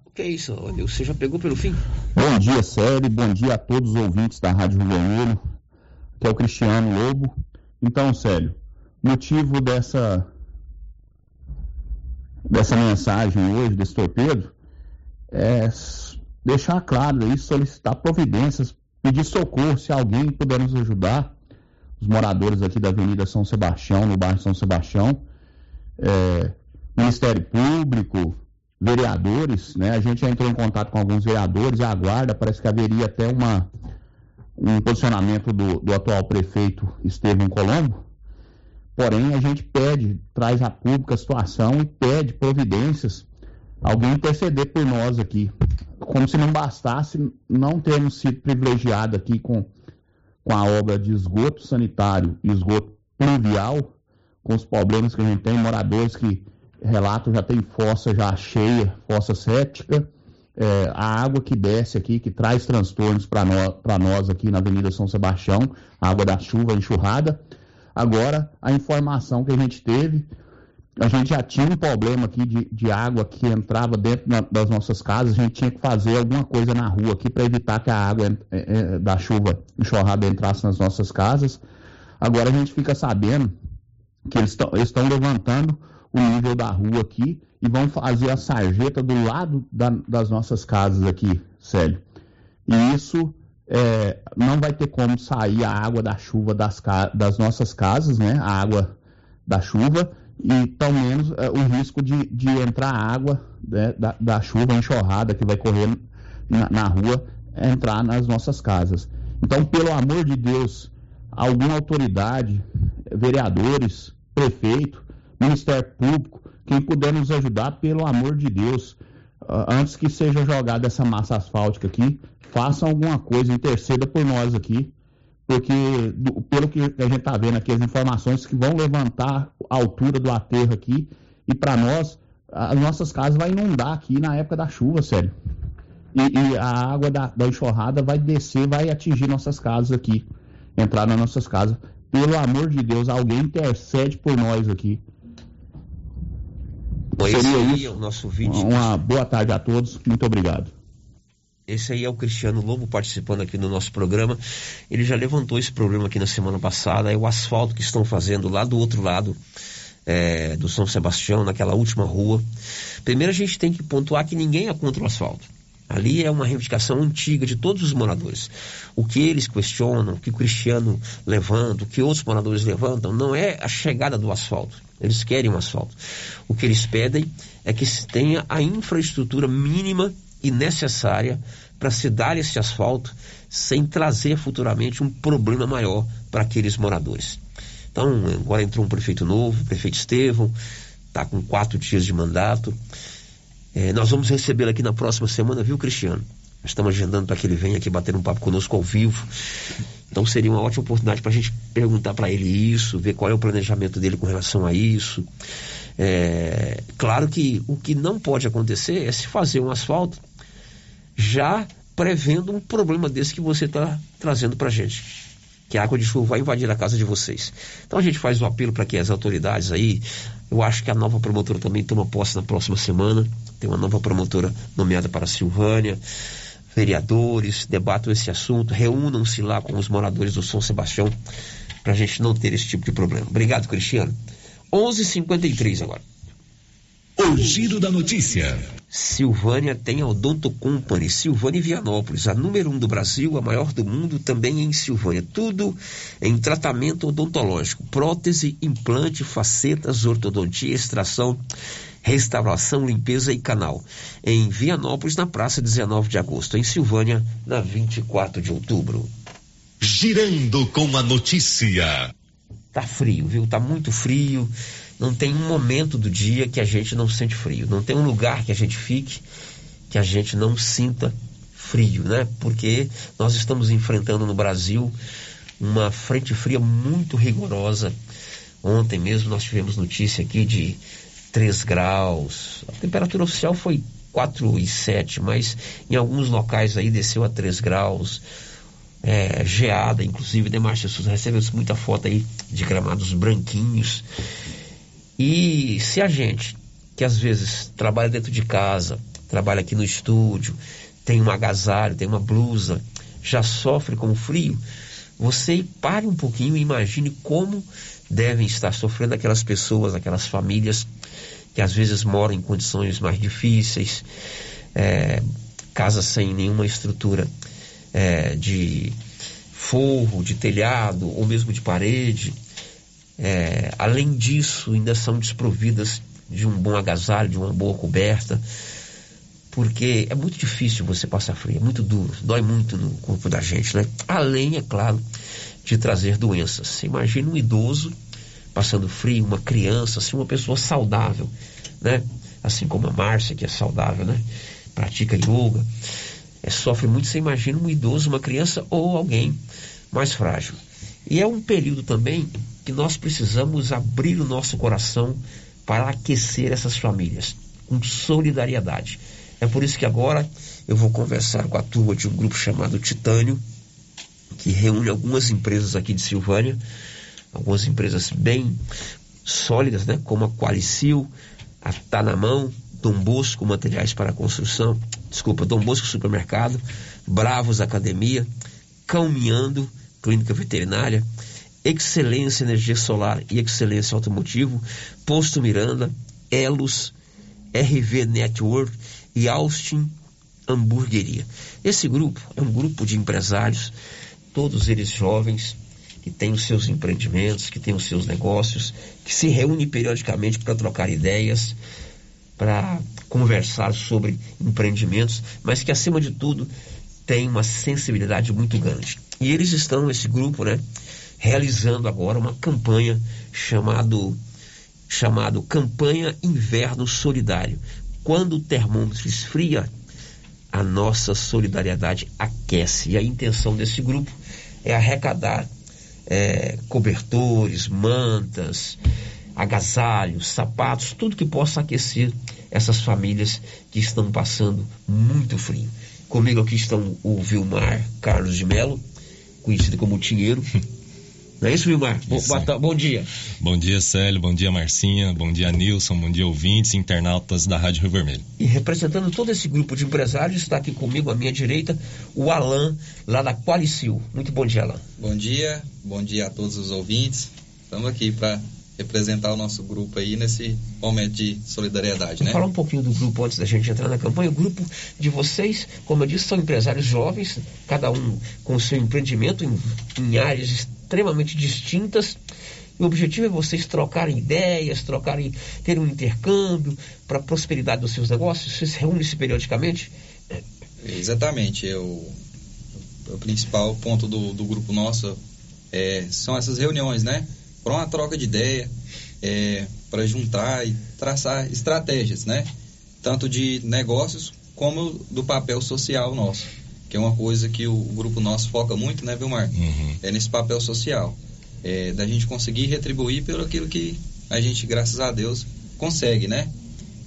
O que é isso, Olha, Você já pegou pelo fim? Bom dia, Série. Bom dia a todos os ouvintes da Rádio Rio Vermelho. Que é o Cristiano Lobo. Então, Célio, motivo dessa dessa mensagem hoje, desse torpedo, é deixar claro aí, solicitar providências, pedir socorro se alguém puder nos ajudar, os moradores aqui da Avenida São Sebastião, no bairro São Sebastião, é, Ministério Público, vereadores, né? A gente já entrou em contato com alguns vereadores, a guarda, parece que haveria até uma, um posicionamento do, do atual prefeito Estevam Colombo, Porém, a gente pede, traz a pública a situação e pede providências, alguém interceder por nós aqui. Como se não bastasse não termos sido privilegiados aqui com, com a obra de esgoto sanitário e esgoto pluvial, com os problemas que a gente tem, moradores que relatam já tem fossa já cheia, fossa séptica, é, a água que desce aqui, que traz transtornos para nós, nós aqui na Avenida São Sebastião, a água da chuva, enxurrada. Agora, a informação que a gente teve, a gente já tinha um problema aqui de, de água que entrava dentro na- das nossas casas, a gente tinha que fazer alguma coisa na rua aqui para evitar que a água eh, eh, da chuva enxurrada entrasse nas nossas casas. Agora a gente fica sabendo que eles estão levantando o nível da rua aqui e vão fazer a sarjeta do lado da- das nossas casas aqui, Célio. E isso é, não vai ter como sair a água da chuva das, das nossas casas, né? A água da chuva e tão menos é, o risco de, de entrar água né, da, da chuva enxurrada que vai correr na, na rua entrar nas nossas casas. Então, pelo amor de Deus, alguma autoridade, vereadores, prefeito, Ministério Público, quem puder nos ajudar, pelo amor de Deus, antes que seja jogada essa massa asfáltica aqui, façam alguma coisa, interceda por nós aqui, porque pelo que a gente está vendo aqui, as informações que vão levantar a altura do aterro aqui, e para nós, as nossas casas vai inundar aqui na época da chuva, sério. E, e a água da, da enxurrada vai descer, vai atingir nossas casas aqui, entrar nas nossas casas. Pelo amor de Deus, alguém intercede por nós aqui. Esse Seria aí isso. é o nosso vídeo. Uma boa tarde a todos, muito obrigado. Esse aí é o Cristiano Lobo participando aqui no nosso programa. Ele já levantou esse problema aqui na semana passada. É o asfalto que estão fazendo lá do outro lado é, do São Sebastião, naquela última rua. Primeiro a gente tem que pontuar que ninguém é contra o asfalto. Ali é uma reivindicação antiga de todos os moradores. O que eles questionam, o que o Cristiano levanta, o que outros moradores levantam, não é a chegada do asfalto. Eles querem um asfalto. O que eles pedem é que se tenha a infraestrutura mínima e necessária para se dar esse asfalto sem trazer futuramente um problema maior para aqueles moradores. Então, agora entrou um prefeito novo, o prefeito Estevão, está com quatro dias de mandato. É, nós vamos recebê-lo aqui na próxima semana, viu, Cristiano? Estamos agendando para que ele venha aqui bater um papo conosco ao vivo. Então seria uma ótima oportunidade para a gente perguntar para ele isso, ver qual é o planejamento dele com relação a isso. É, claro que o que não pode acontecer é se fazer um asfalto já prevendo um problema desse que você está trazendo para a gente. Que a água de chuva vai invadir a casa de vocês. Então a gente faz um apelo para que as autoridades aí, eu acho que a nova promotora também toma posse na próxima semana. Tem uma nova promotora nomeada para Silvânia. Vereadores debatam esse assunto, reúnam-se lá com os moradores do São Sebastião para a gente não ter esse tipo de problema. Obrigado, Cristiano. 11:53 agora. O giro da notícia. Silvânia tem a Odonto Company, Silvânia e Vianópolis, a número um do Brasil, a maior do mundo, também em Silvânia. Tudo em tratamento odontológico, prótese, implante, facetas, ortodontia, extração, restauração, limpeza e canal. Em Vianópolis, na praça 19 de agosto. Em Silvânia, na 24 de outubro. Girando com a notícia. Tá frio, viu? Tá muito frio. Não tem um momento do dia que a gente não sente frio. Não tem um lugar que a gente fique que a gente não sinta frio, né? Porque nós estamos enfrentando no Brasil uma frente fria muito rigorosa. Ontem mesmo nós tivemos notícia aqui de 3 graus. A temperatura oficial foi 4 e 7, mas em alguns locais aí desceu a 3 graus. É, geada, inclusive, né, Márcia? Você recebeu muita foto aí de gramados branquinhos. E se a gente, que às vezes trabalha dentro de casa, trabalha aqui no estúdio, tem um agasalho, tem uma blusa, já sofre com o frio, você pare um pouquinho e imagine como devem estar sofrendo aquelas pessoas, aquelas famílias que às vezes moram em condições mais difíceis, é, casas sem nenhuma estrutura é, de forro, de telhado ou mesmo de parede. É, além disso, ainda são desprovidas de um bom agasalho, de uma boa coberta, porque é muito difícil você passar frio, é muito duro, dói muito no corpo da gente, né? Além, é claro, de trazer doenças. Você imagina um idoso passando frio, uma criança, assim, uma pessoa saudável, né? Assim como a Márcia, que é saudável, né? Pratica yoga, é, sofre muito, você imagina um idoso, uma criança ou alguém mais frágil. E é um período também que nós precisamos abrir o nosso coração para aquecer essas famílias com solidariedade. É por isso que agora eu vou conversar com a turma de um grupo chamado Titânio, que reúne algumas empresas aqui de Silvânia, algumas empresas bem sólidas, né, como a Qualicil, a Tá na Mão, Dom Bosco Materiais para Construção, desculpa, Dom Bosco Supermercado, Bravos Academia, Caminhando, Clínica Veterinária, Excelência Energia Solar e Excelência Automotivo, Posto Miranda, Elos, RV Network e Austin Hamburgueria. Esse grupo é um grupo de empresários, todos eles jovens, que têm os seus empreendimentos, que têm os seus negócios, que se reúnem periodicamente para trocar ideias, para conversar sobre empreendimentos, mas que acima de tudo tem uma sensibilidade muito grande. E eles estão, esse grupo, né, realizando agora uma campanha chamado chamado Campanha Inverno Solidário. Quando o termômetro esfria, a nossa solidariedade aquece. E a intenção desse grupo é arrecadar é, cobertores, mantas, agasalhos, sapatos, tudo que possa aquecer essas famílias que estão passando muito frio. Comigo aqui estão o Vilmar Carlos de Melo, conhecido como Tinheiro. Não é isso, Vilmar? Bom, bom, bom dia. Bom dia, Célio. Bom dia, Marcinha. Bom dia, Nilson. Bom dia, ouvintes, internautas da Rádio Rio Vermelho. E representando todo esse grupo de empresários, está aqui comigo à minha direita o Alan, lá da Qualicil. Muito bom dia, Alan. Bom dia, bom dia a todos os ouvintes. Estamos aqui para representar o nosso grupo aí nesse momento de solidariedade, né? falar um pouquinho do grupo antes da gente entrar na campanha. O grupo de vocês, como eu disse, são empresários jovens, cada um com o seu empreendimento em, em áreas extremamente distintas. E o objetivo é vocês trocarem ideias, trocarem, terem um intercâmbio para a prosperidade dos seus negócios. Vocês reúnem-se periodicamente? Exatamente. Eu, o principal ponto do, do grupo nosso é, são essas reuniões, né? Para uma troca de ideia, é, para juntar e traçar estratégias, né? Tanto de negócios como do papel social nosso, que é uma coisa que o, o grupo nosso foca muito, né, Vilmar? É nesse papel social, é, da gente conseguir retribuir pelo aquilo que a gente, graças a Deus, consegue, né?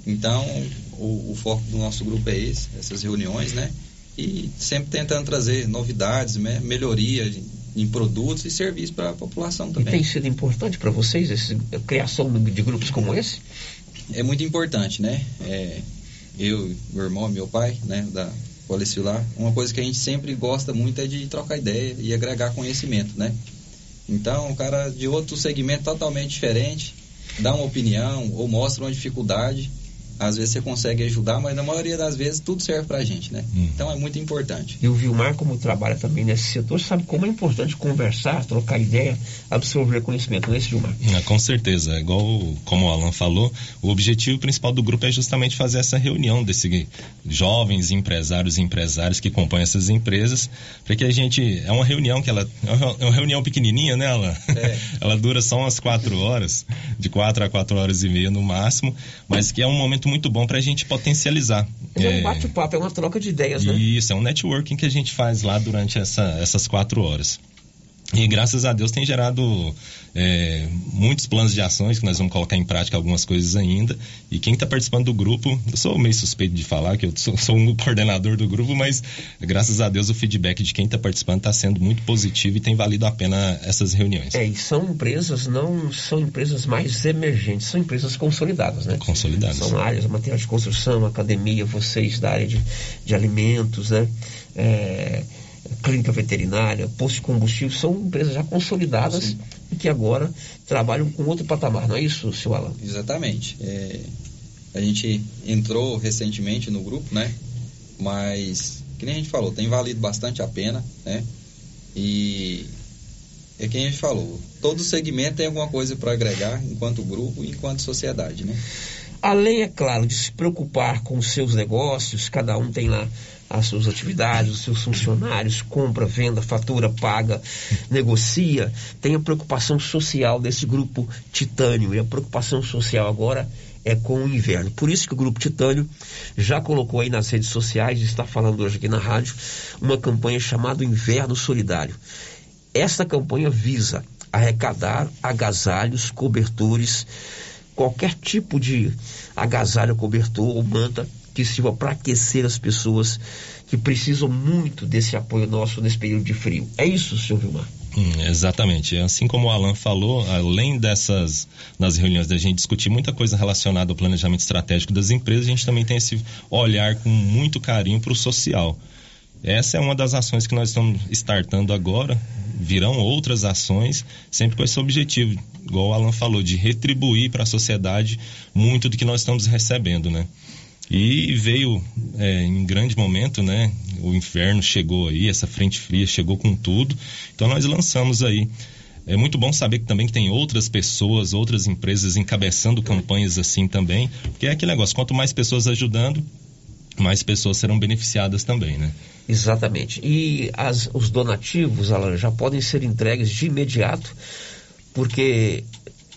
Então, o, o foco do nosso grupo é esse, essas reuniões, né? E sempre tentando trazer novidades, né? melhoria em, produtos e serviços para a população E também. tem sido importante para vocês esse, a criação de grupos como esse? É muito importante, né? É, eu, meu irmão, meu pai, né, da Policilar, uma coisa que a gente sempre gosta muito é de trocar ideia e agregar conhecimento, né? Então, o cara de outro segmento totalmente diferente dá uma opinião ou mostra uma dificuldade, às vezes você consegue ajudar, mas na maioria das vezes tudo serve pra gente, né? Então é muito importante. E o Vilmar, como trabalha também nesse setor, sabe como é importante conversar, trocar ideia, absorver conhecimento, não é isso, Vilmar? Ah, com certeza, igual como o Alan falou, o objetivo principal do grupo é justamente fazer essa reunião desses jovens empresários e empresários que compõem essas empresas, para que a gente é uma reunião que ela é uma reunião pequenininha, né, Alan? ela dura só umas quatro horas, de quatro a quatro horas e meia no máximo, mas que é um momento muito bom para a gente potencializar. É, É, um bate-papo, é uma troca de ideias, né? Isso, é um networking que a gente faz lá durante essa- essas quatro horas. E graças a Deus tem gerado é, muitos planos de ações que nós vamos colocar em prática algumas coisas ainda. E quem está participando do grupo, eu sou meio suspeito de falar que eu sou, sou um coordenador do grupo, mas graças a Deus o feedback de quem está participando está sendo muito positivo e tem valido a pena essas reuniões. É, e são empresas, não são empresas mais emergentes, são empresas consolidadas, né? Consolidadas. São áreas, material de construção, academia, vocês da área de, de alimentos, né? É, clínica veterinária, posto de combustível, são empresas já consolidadas Sim. e que agora trabalham com outro patamar, não é isso, seu Alan? Exatamente. É, a gente entrou recentemente no grupo, né? Mas, que nem a gente falou, tem valido bastante a pena, né? E é quem a gente falou, todo segmento tem alguma coisa para agregar enquanto grupo e enquanto sociedade, né? Além, é claro, de se preocupar com os seus negócios, cada um tem lá as suas atividades, os seus funcionários, compra, venda, fatura, paga, negocia, tem a preocupação social desse grupo Titânio. E a preocupação social agora é com o inverno. Por isso que o grupo Titânio já colocou aí nas redes sociais, está falando hoje aqui na rádio, uma campanha chamada Inverno Solidário. Esta campanha visa arrecadar agasalhos, cobertores, qualquer tipo de agasalho, cobertor ou manta que sirva para aquecer as pessoas que precisam muito desse apoio nosso nesse período de frio. É isso, senhor Vilmar? Hum, exatamente. Assim como o Alan falou, além dessas nas reuniões da gente discutir muita coisa relacionada ao planejamento estratégico das empresas, a gente também tem esse olhar com muito carinho para o social. Essa é uma das ações que nós estamos startando agora. Virão outras ações, sempre com esse objetivo, igual o Alan falou, de retribuir para a sociedade muito do que nós estamos recebendo, né? E veio é, em grande momento, né? O inverno chegou aí, essa frente fria chegou com tudo. Então nós lançamos aí. É muito bom saber que também que tem outras pessoas, outras empresas encabeçando campanhas assim também, porque é aquele negócio, quanto mais pessoas ajudando, mais pessoas serão beneficiadas também, né? Exatamente. E as, os donativos, Alan, já podem ser entregues de imediato, porque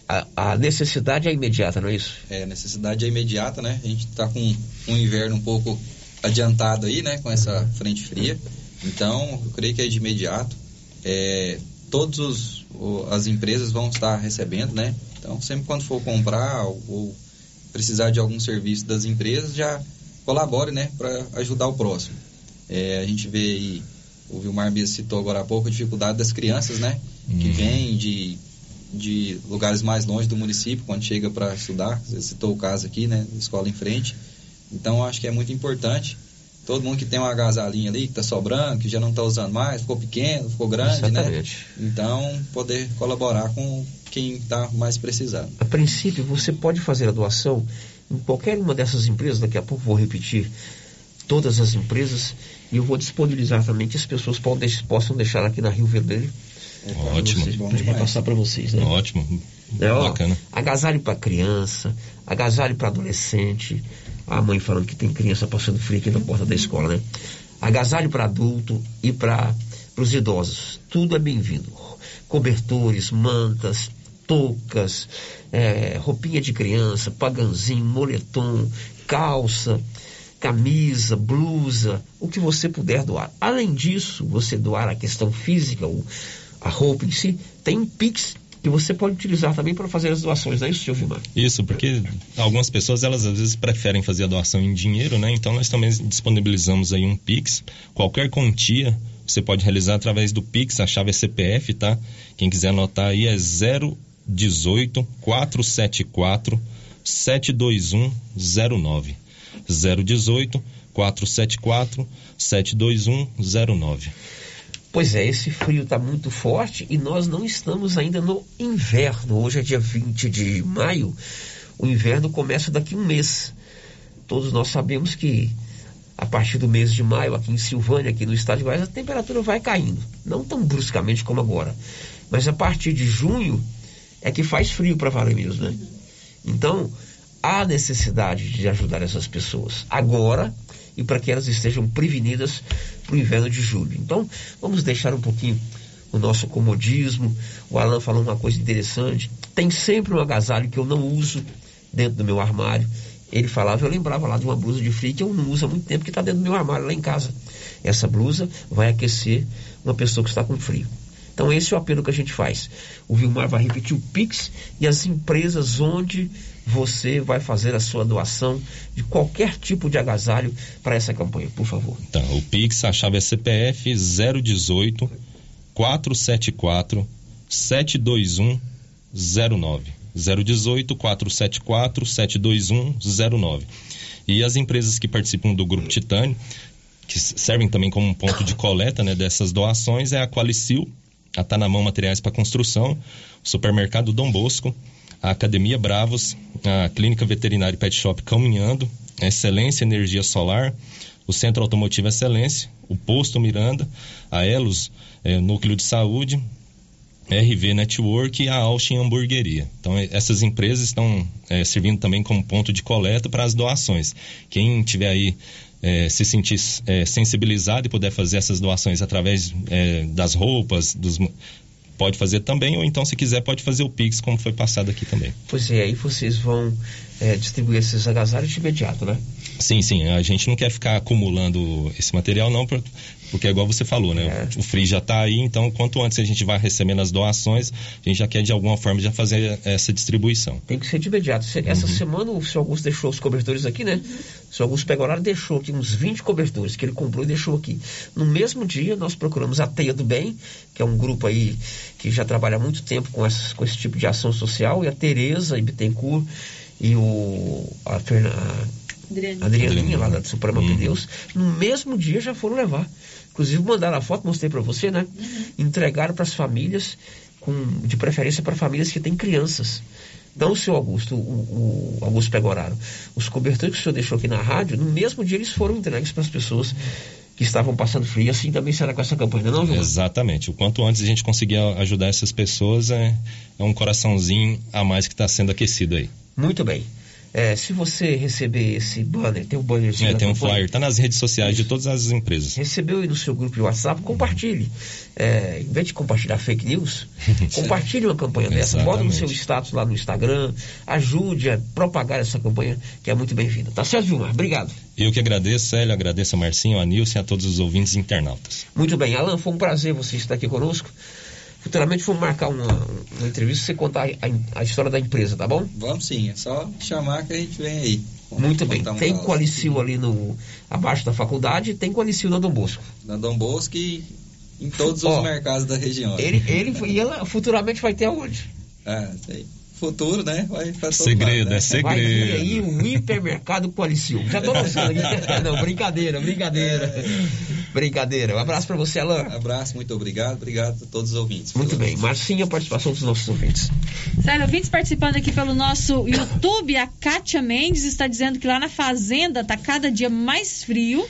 a, a, necessidade é imediata, não é isso? É, a necessidade é imediata, né? A gente está com um inverno um pouco adiantado aí, né? Com essa frente fria. Então, eu creio que é de imediato. É, todas os, as empresas vão estar recebendo, né? Então, sempre quando for comprar ou, ou precisar de algum serviço das empresas, já colabore, né? Para ajudar o próximo. É, a gente vê aí, o Vilmar mesmo citou agora há pouco, a dificuldade das crianças, né? Que vêm de de lugares mais longe do município quando chega para estudar. Você citou o caso aqui, né? Escola em frente. Então, acho que é muito importante. Todo mundo que tem uma agasalhinha ali, que está sobrando, que já não está usando mais, ficou pequeno, ficou grande, Exatamente. né? Então, poder colaborar com quem está mais precisando. A princípio, você pode fazer a doação em qualquer uma dessas empresas. Daqui a pouco vou repetir todas as empresas e eu vou disponibilizar também que as pessoas possam deixar aqui na Rio Vermelho Ótimo. Vocês, pra gente passar para vocês, né? Ótimo. É, ó, Bacana. Agasalho para criança, agasalho para adolescente. A mãe falando que tem criança passando frio aqui na porta da escola, né? Agasalho para adulto e para os idosos. Tudo é bem-vindo. Cobertores, mantas, toucas, é, roupinha de criança, paganzinho, moletom, calça, camisa, blusa, o que você puder doar. Além disso, você doar a questão física, o a roupa em si, tem um Pix que você pode utilizar também para fazer as doações, não é isso, Vilmar? Isso, porque algumas pessoas, elas às vezes preferem fazer a doação em dinheiro, né? Então nós também disponibilizamos aí um Pix, qualquer quantia você pode realizar através do Pix, a chave é CPF, tá? Quem quiser anotar aí é 018 474 72109. 018 474 72109. Pois é, esse frio está muito forte e nós não estamos ainda no inverno. Hoje é dia 20 de maio, o inverno começa daqui um mês. Todos nós sabemos que a partir do mês de maio, aqui em Silvânia, aqui no estado de Goiás, a temperatura vai caindo. Não tão bruscamente como agora. Mas a partir de junho é que faz frio para valer mesmo, né? Então, há necessidade de ajudar essas pessoas agora e para que elas estejam prevenidas para o inverno de julho. Então, vamos deixar um pouquinho o nosso comodismo. O Alan falou uma coisa interessante. Tem sempre um agasalho que eu não uso dentro do meu armário. Ele falava, eu lembrava lá de uma blusa de frio que eu não uso há muito tempo, que está dentro do meu armário lá em casa. Essa blusa vai aquecer uma pessoa que está com frio. Então esse é o apelo que a gente faz. O Vilmar vai repetir o Pix e as empresas onde você vai fazer a sua doação de qualquer tipo de agasalho para essa campanha, por favor. Então, o Pix, a chave é CPF 018 474 72109. 018 474 72109. E as empresas que participam do Grupo Titânio, que servem também como um ponto de coleta né, dessas doações, é a Qualicil, a Tá na Mão Materiais para Construção, o Supermercado Dom Bosco, a Academia Bravos, a Clínica Veterinária Pet Shop Caminhando, a Excelência Energia Solar, o Centro Automotivo Excelência, o Posto Miranda, a Elos eh, Núcleo de Saúde, RV Network e a Austin Hamburgueria. Então, eh, essas empresas estão eh, servindo também como ponto de coleta para as doações. Quem tiver aí eh, se sentir eh, sensibilizado e puder fazer essas doações através eh, das roupas, dos, pode fazer também, ou então, se quiser, pode fazer o Pix, como foi passado aqui também. Pois é, aí vocês vão eh, distribuir esses agasalhos de imediato, né? Sim, sim. A gente não quer ficar acumulando esse material, não, por- porque é igual você falou, né? O Free já está aí, então quanto antes a gente vai recebendo as doações, a gente já quer de alguma forma já fazer essa distribuição. Tem que ser de imediato. Essa semana o seu Augusto deixou os cobertores aqui, né? O seu Augusto Pegoraro deixou aqui uns 20 cobertores que ele comprou e deixou aqui. No mesmo dia, nós procuramos a Teia do Bem, que é um grupo aí que já trabalha há muito tempo com, essas- com esse tipo de ação social, e a Tereza Bittencourt e o, a Fernanda. Adrianinha, lá da Suprema Deus, no mesmo dia já foram levar. Inclusive mandaram a foto, mostrei para você, né? Entregaram para as famílias, com, de preferência para famílias que têm crianças. Então, o senhor Augusto, o, o Augusto Pegoraro, os cobertores que o senhor deixou aqui na rádio, no mesmo dia eles foram entregues para as pessoas que estavam passando frio. Assim também será com essa campanha, não, João? Exatamente. O quanto antes a gente conseguir ajudar essas pessoas é, é um coraçãozinho a mais que está sendo aquecido aí. Muito bem. É, se você receber esse banner, tem um bannerzinho É, tem um flyer, tá nas redes sociais de todas as empresas. recebeu aí no seu grupo de WhatsApp, compartilhe. É, em vez de compartilhar fake news, compartilhe uma campanha dessa. Bota no seu status lá no Instagram, ajude a propagar essa campanha que é muito bem-vinda. Tá certo, Vilmar? Obrigado. Eu que agradeço, Célio, agradeço a Marcinho, a Nilce e a todos os ouvintes internautas. Muito bem. Alan, foi um prazer você estar aqui conosco. Futuramente vamos marcar uma, uma entrevista e você contar a, a história da empresa, tá bom? Vamos sim, é só chamar que a gente vem aí. Muito bem. Um Tem caos. Qualicil ali no, abaixo da faculdade e tem Qualicil na Dom Bosco. Na Dom Bosco e em todos Ó, os mercados da região. Ele, ele e ela futuramente vai ter aonde? Ah, sei. Futuro, né? Vai pra todo Segredo, lado, né? é segredo. Vai ter aí um hipermercado Qualicil. Já tô lançando aqui. Não, brincadeira, brincadeira. Brincadeira. Um abraço pra você, Alan. Abraço, muito obrigado. Obrigado a todos os ouvintes. Muito bem. Marcinha, a participação dos nossos ouvintes. Sério, ouvintes participando aqui pelo nosso YouTube, a Kátia Mendes está dizendo que lá na fazenda tá cada dia mais frio.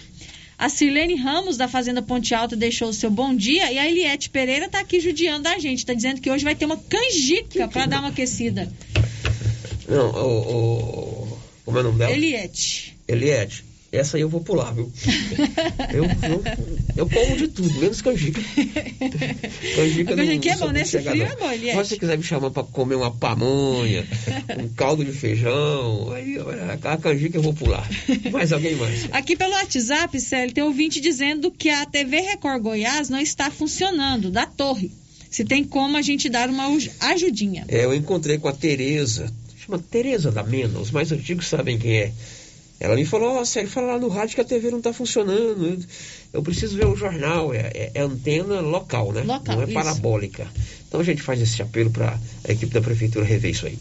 A Sirlene Ramos, da Fazenda Ponte Alta, deixou o seu bom dia. E a Eliette Pereira tá aqui judiando a gente. Tá dizendo que hoje vai ter uma canjica para dar uma aquecida. Não, o, o, como é o nome dela? Eliette. Eliette. Essa aí eu vou pular, viu? Eu, eu, eu como de tudo, menos canjica. Canjica A canjiquinha é sou bom, nesse frio não. é bom, Eliette. Mas se você quiser me chamar pra comer uma pamonha, um caldo de feijão, aí a canjica eu vou pular. Mais alguém mais? Aqui pelo WhatsApp, Célio, tem ouvinte dizendo que a TV Record Goiás não está funcionando, da torre. Se tem como a gente dar uma ajudinha. É, eu encontrei com a Tereza, chama Tereza da Mena, os mais antigos sabem quem é. Ela me falou, ó, Sérgio, fala lá no rádio que a TV não está funcionando. Eu, preciso ver o jornal. É, é- é antena local, né? Local, não é isso. parabólica. Então a gente faz esse apelo para a equipe da prefeitura rever isso aí.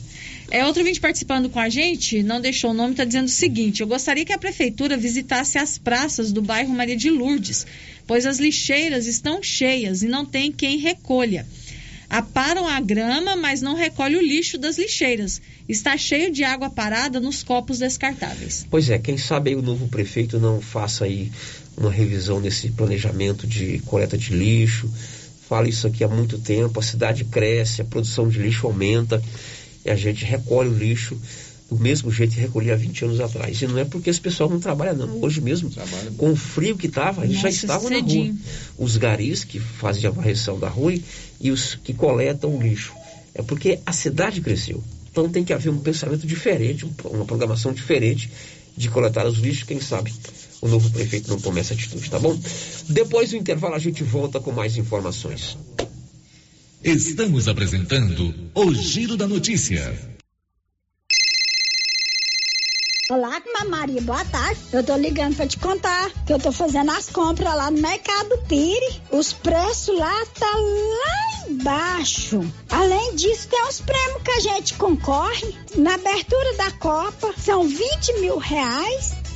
É, outro ouvinte participando com a gente, não deixou o nome, está dizendo o seguinte: eu gostaria que a prefeitura visitasse as praças do bairro Maria de Lourdes, pois as lixeiras estão cheias e não tem quem recolha. Aparam a grama, mas não recolhe o lixo das lixeiras. Está cheio de água parada nos copos descartáveis. Pois é, quem sabe o novo prefeito não faça aí uma revisão nesse planejamento de coleta de lixo. Fala isso aqui há muito tempo, a cidade cresce, a produção de lixo aumenta e a gente recolhe o lixo do mesmo jeito que recolhia há 20 anos atrás. E não é porque esse pessoal não trabalha, não. Hoje mesmo, com o frio que estava, eles já estavam na rua. Os garis que fazem a varreção da rua e os que coletam o lixo. É porque a cidade cresceu. Então tem que haver um pensamento diferente, um- uma programação diferente de coletar os lixos. Quem sabe o novo prefeito não tome essa atitude, tá bom? Depois do intervalo a gente volta com mais informações. Estamos apresentando o Giro da Notícia. Olá, Maria, boa tarde. Eu tô ligando pra te contar que eu tô fazendo as compras lá no Mercado Pire. Os preços lá tá lá embaixo. Além disso, tem os prêmios que a gente concorre. Na abertura da Copa, são 20 mil reais.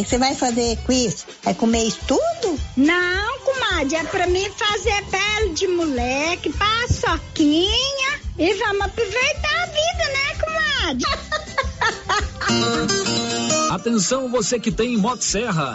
O que você vai fazer com isso? Vai comer isso tudo? Não, comadre, é pra mim fazer pele de moleque, paçoquinha e vamos aproveitar a vida, né, comadre? Atenção você que tem Motosserra.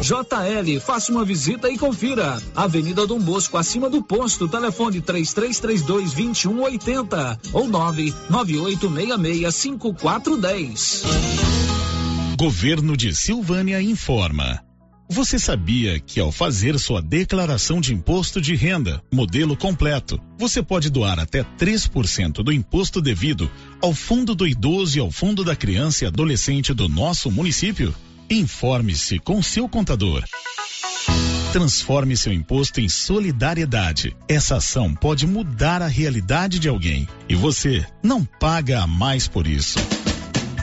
JL, faça uma visita e confira. Avenida Dom Bosco, acima do posto, telefone 3332 2180 ou 99866 5410. Governo de Silvânia informa. Você sabia que ao fazer sua declaração de imposto de renda, modelo completo, você pode doar até 3% do imposto devido ao Fundo do Idoso e ao Fundo da Criança e Adolescente do nosso município? Informe-se com seu contador. Transforme seu imposto em solidariedade. Essa ação pode mudar a realidade de alguém e você não paga a mais por isso.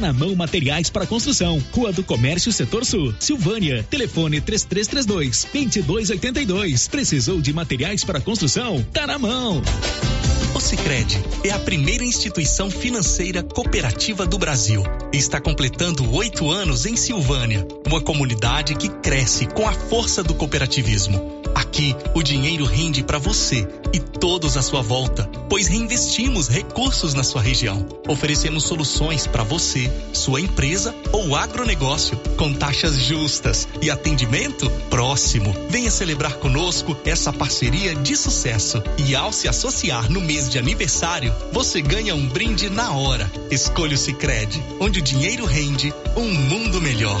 Na mão materiais para construção. Rua do Comércio, Setor Sul. Silvânia. Telefone 3332 2282. Precisou de materiais para construção? Tá na mão. O Sicredi é a primeira instituição financeira cooperativa do Brasil está completando oito anos em Silvânia, uma comunidade que cresce com a força do cooperativismo. Aqui, o dinheiro rende para você e todos à sua volta, pois reinvestimos recursos na sua região. Oferecemos soluções para você, sua empresa ou agronegócio, com taxas justas e atendimento próximo. Venha celebrar conosco essa parceria de sucesso. E ao se associar no mês de aniversário, você ganha um brinde na hora. Escolha o Sicredi, onde o dinheiro rende um mundo melhor.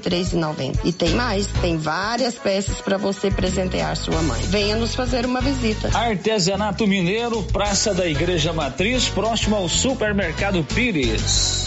63,90. E tem mais, tem várias peças para você presentear sua mãe. Venha nos fazer uma visita. Artesanato Mineiro, Praça da Igreja Matriz, próximo ao Supermercado Pires.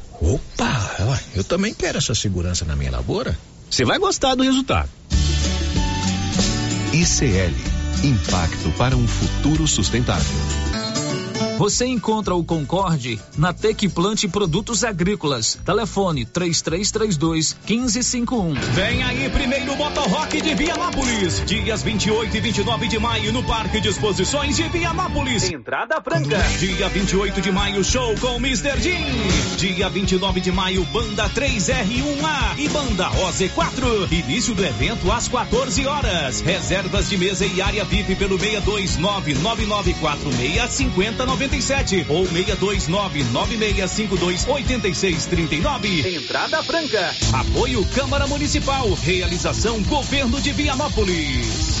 Opa, eu também quero essa segurança na minha lavoura. Você vai gostar do resultado. ICL Impacto para um futuro sustentável. Você encontra o Concorde na Tec Plante Produtos Agrícolas. Telefone 3332 1551. Vem aí primeiro Motor Rock de Vianópolis. Dias 28 e 29 de maio no Parque de Exposições de Vianópolis. Entrada franca. Dia 28 de maio show com Mr. Jean. Dia 29 de maio Banda 3R1A e Banda OZ4. Início do evento às 14 horas. Reservas de mesa e área VIP pelo 62999465090 97 ou 62996528639. Entrada franca. Apoio Câmara Municipal. Realização Governo de Vianópolis.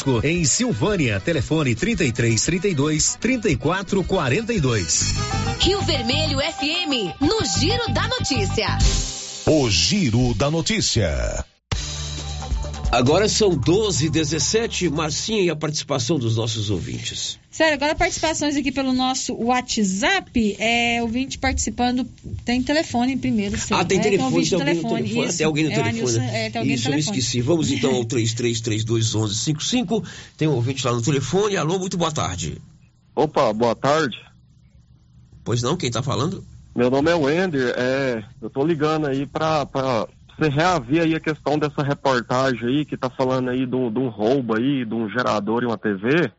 em Silvânia. Telefone 33 32 34 42. Rio Vermelho FM, no Giro da Notícia. O Giro da Notícia. Agora são 12 17 Marcinha e a participação dos nossos ouvintes. Sério, agora participações aqui pelo nosso WhatsApp. É, ouvinte participando. Tem telefone primeiro. Sim, ah, tem né? telefone, tem, alguém no telefone. Isso. Tem alguém no é, telefone. Nilson, é, tem alguém Isso, no eu telefone. esqueci. Vamos então ao 33321155. Tem um ouvinte lá no telefone. Alô, muito boa tarde. Opa, boa tarde. Pois não, quem tá falando? Meu nome é Wender. É, eu tô ligando aí pra, pra você reaver aí a questão dessa reportagem aí que tá falando aí de um roubo aí, de um gerador e uma TV.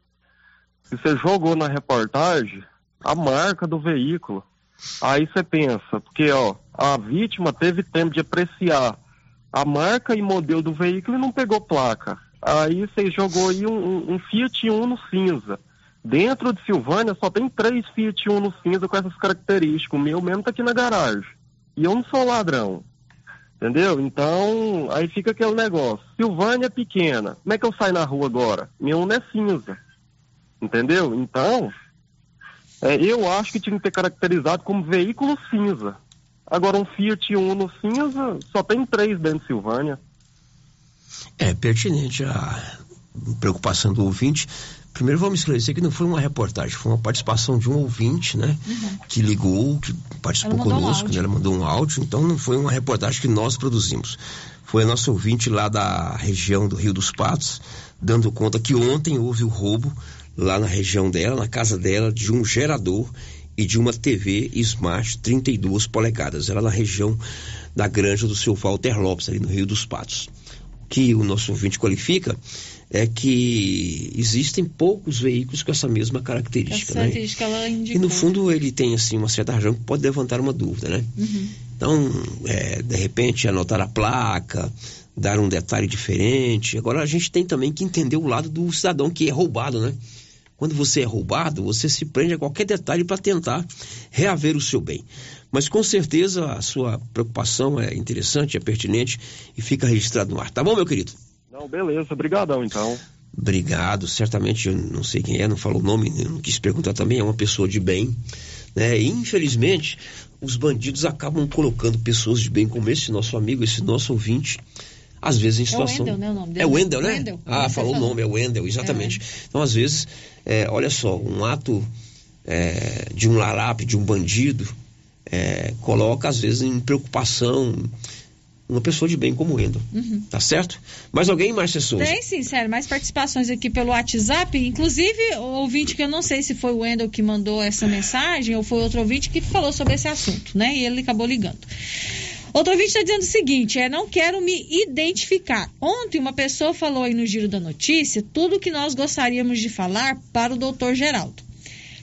Se você jogou na reportagem a marca do veículo, aí você pensa, porque ó, a vítima teve tempo de apreciar a marca e modelo do veículo e não pegou placa. Aí você jogou aí um, um, um Fiat Uno cinza. Dentro de Silvânia só tem três Fiat Uno cinza com essas características. O meu mesmo tá aqui na garagem. E eu não sou ladrão. Entendeu? Então, aí fica aquele negócio. Silvânia é pequena. Como é que eu saio na rua agora? Meu Uno é cinza. Entendeu? Então, é, eu acho que tinha que ter caracterizado como veículo cinza. Agora um Fiat Uno cinza, só tem três dentro de Silvânia. É pertinente a preocupação do ouvinte. Primeiro vamos esclarecer que não foi uma reportagem, foi uma participação de um ouvinte, né? Uhum. Que ligou, que participou mandou um conosco, né? ela mandou um áudio, então não foi uma reportagem que nós produzimos. Foi a nossa ouvinte lá da região do Rio dos Patos, dando conta que ontem houve o roubo lá na região dela, na casa dela, de um gerador e de uma TV Smart 32 polegadas. Ela na região da granja do seu Walter Lopes, ali no Rio dos Patos. O que o nosso ouvinte qualifica é que existem poucos veículos com essa mesma característica, Essa né? característica ela E no fundo ele tem assim uma certa razão que pode levantar uma dúvida, né? Uhum. Então, é, de repente, anotar a placa, dar um detalhe diferente. Agora, a gente tem também que entender o lado do cidadão que é roubado, né? Quando você é roubado, você se prende a qualquer detalhe para tentar reaver o seu bem. Mas com certeza a sua preocupação é interessante, é pertinente e fica registrado no ar. Tá bom, meu querido? Não, beleza, obrigadão então. Obrigado, certamente eu não sei quem é, não falou o nome, não quis perguntar também, é uma pessoa de bem, né? E, infelizmente, os bandidos acabam colocando pessoas de bem como esse nosso amigo, esse nosso ouvinte, às vezes em É o situação. Wendel, né, o nome dele? É o Wendel, né? Wendel. Ah, Você falou o nome, é o Wendel, exatamente. Então, às vezes, é, olha só, um ato é, de um larápio, de um bandido, é, coloca, às vezes, em preocupação uma pessoa de bem como o Wendel. Uhum. Tá certo? Mais alguém, Márcia Souza? Tem sim, sério, mais participações aqui pelo WhatsApp. Inclusive, o ouvinte que eu não sei se foi o Wendel que mandou essa mensagem ou foi outro ouvinte que falou sobre esse assunto, né? E ele acabou ligando. Outro ouvinte está dizendo o seguinte: é não quero me identificar. Ontem uma pessoa falou aí no Giro da Notícia tudo o que nós gostaríamos de falar para o doutor Geraldo.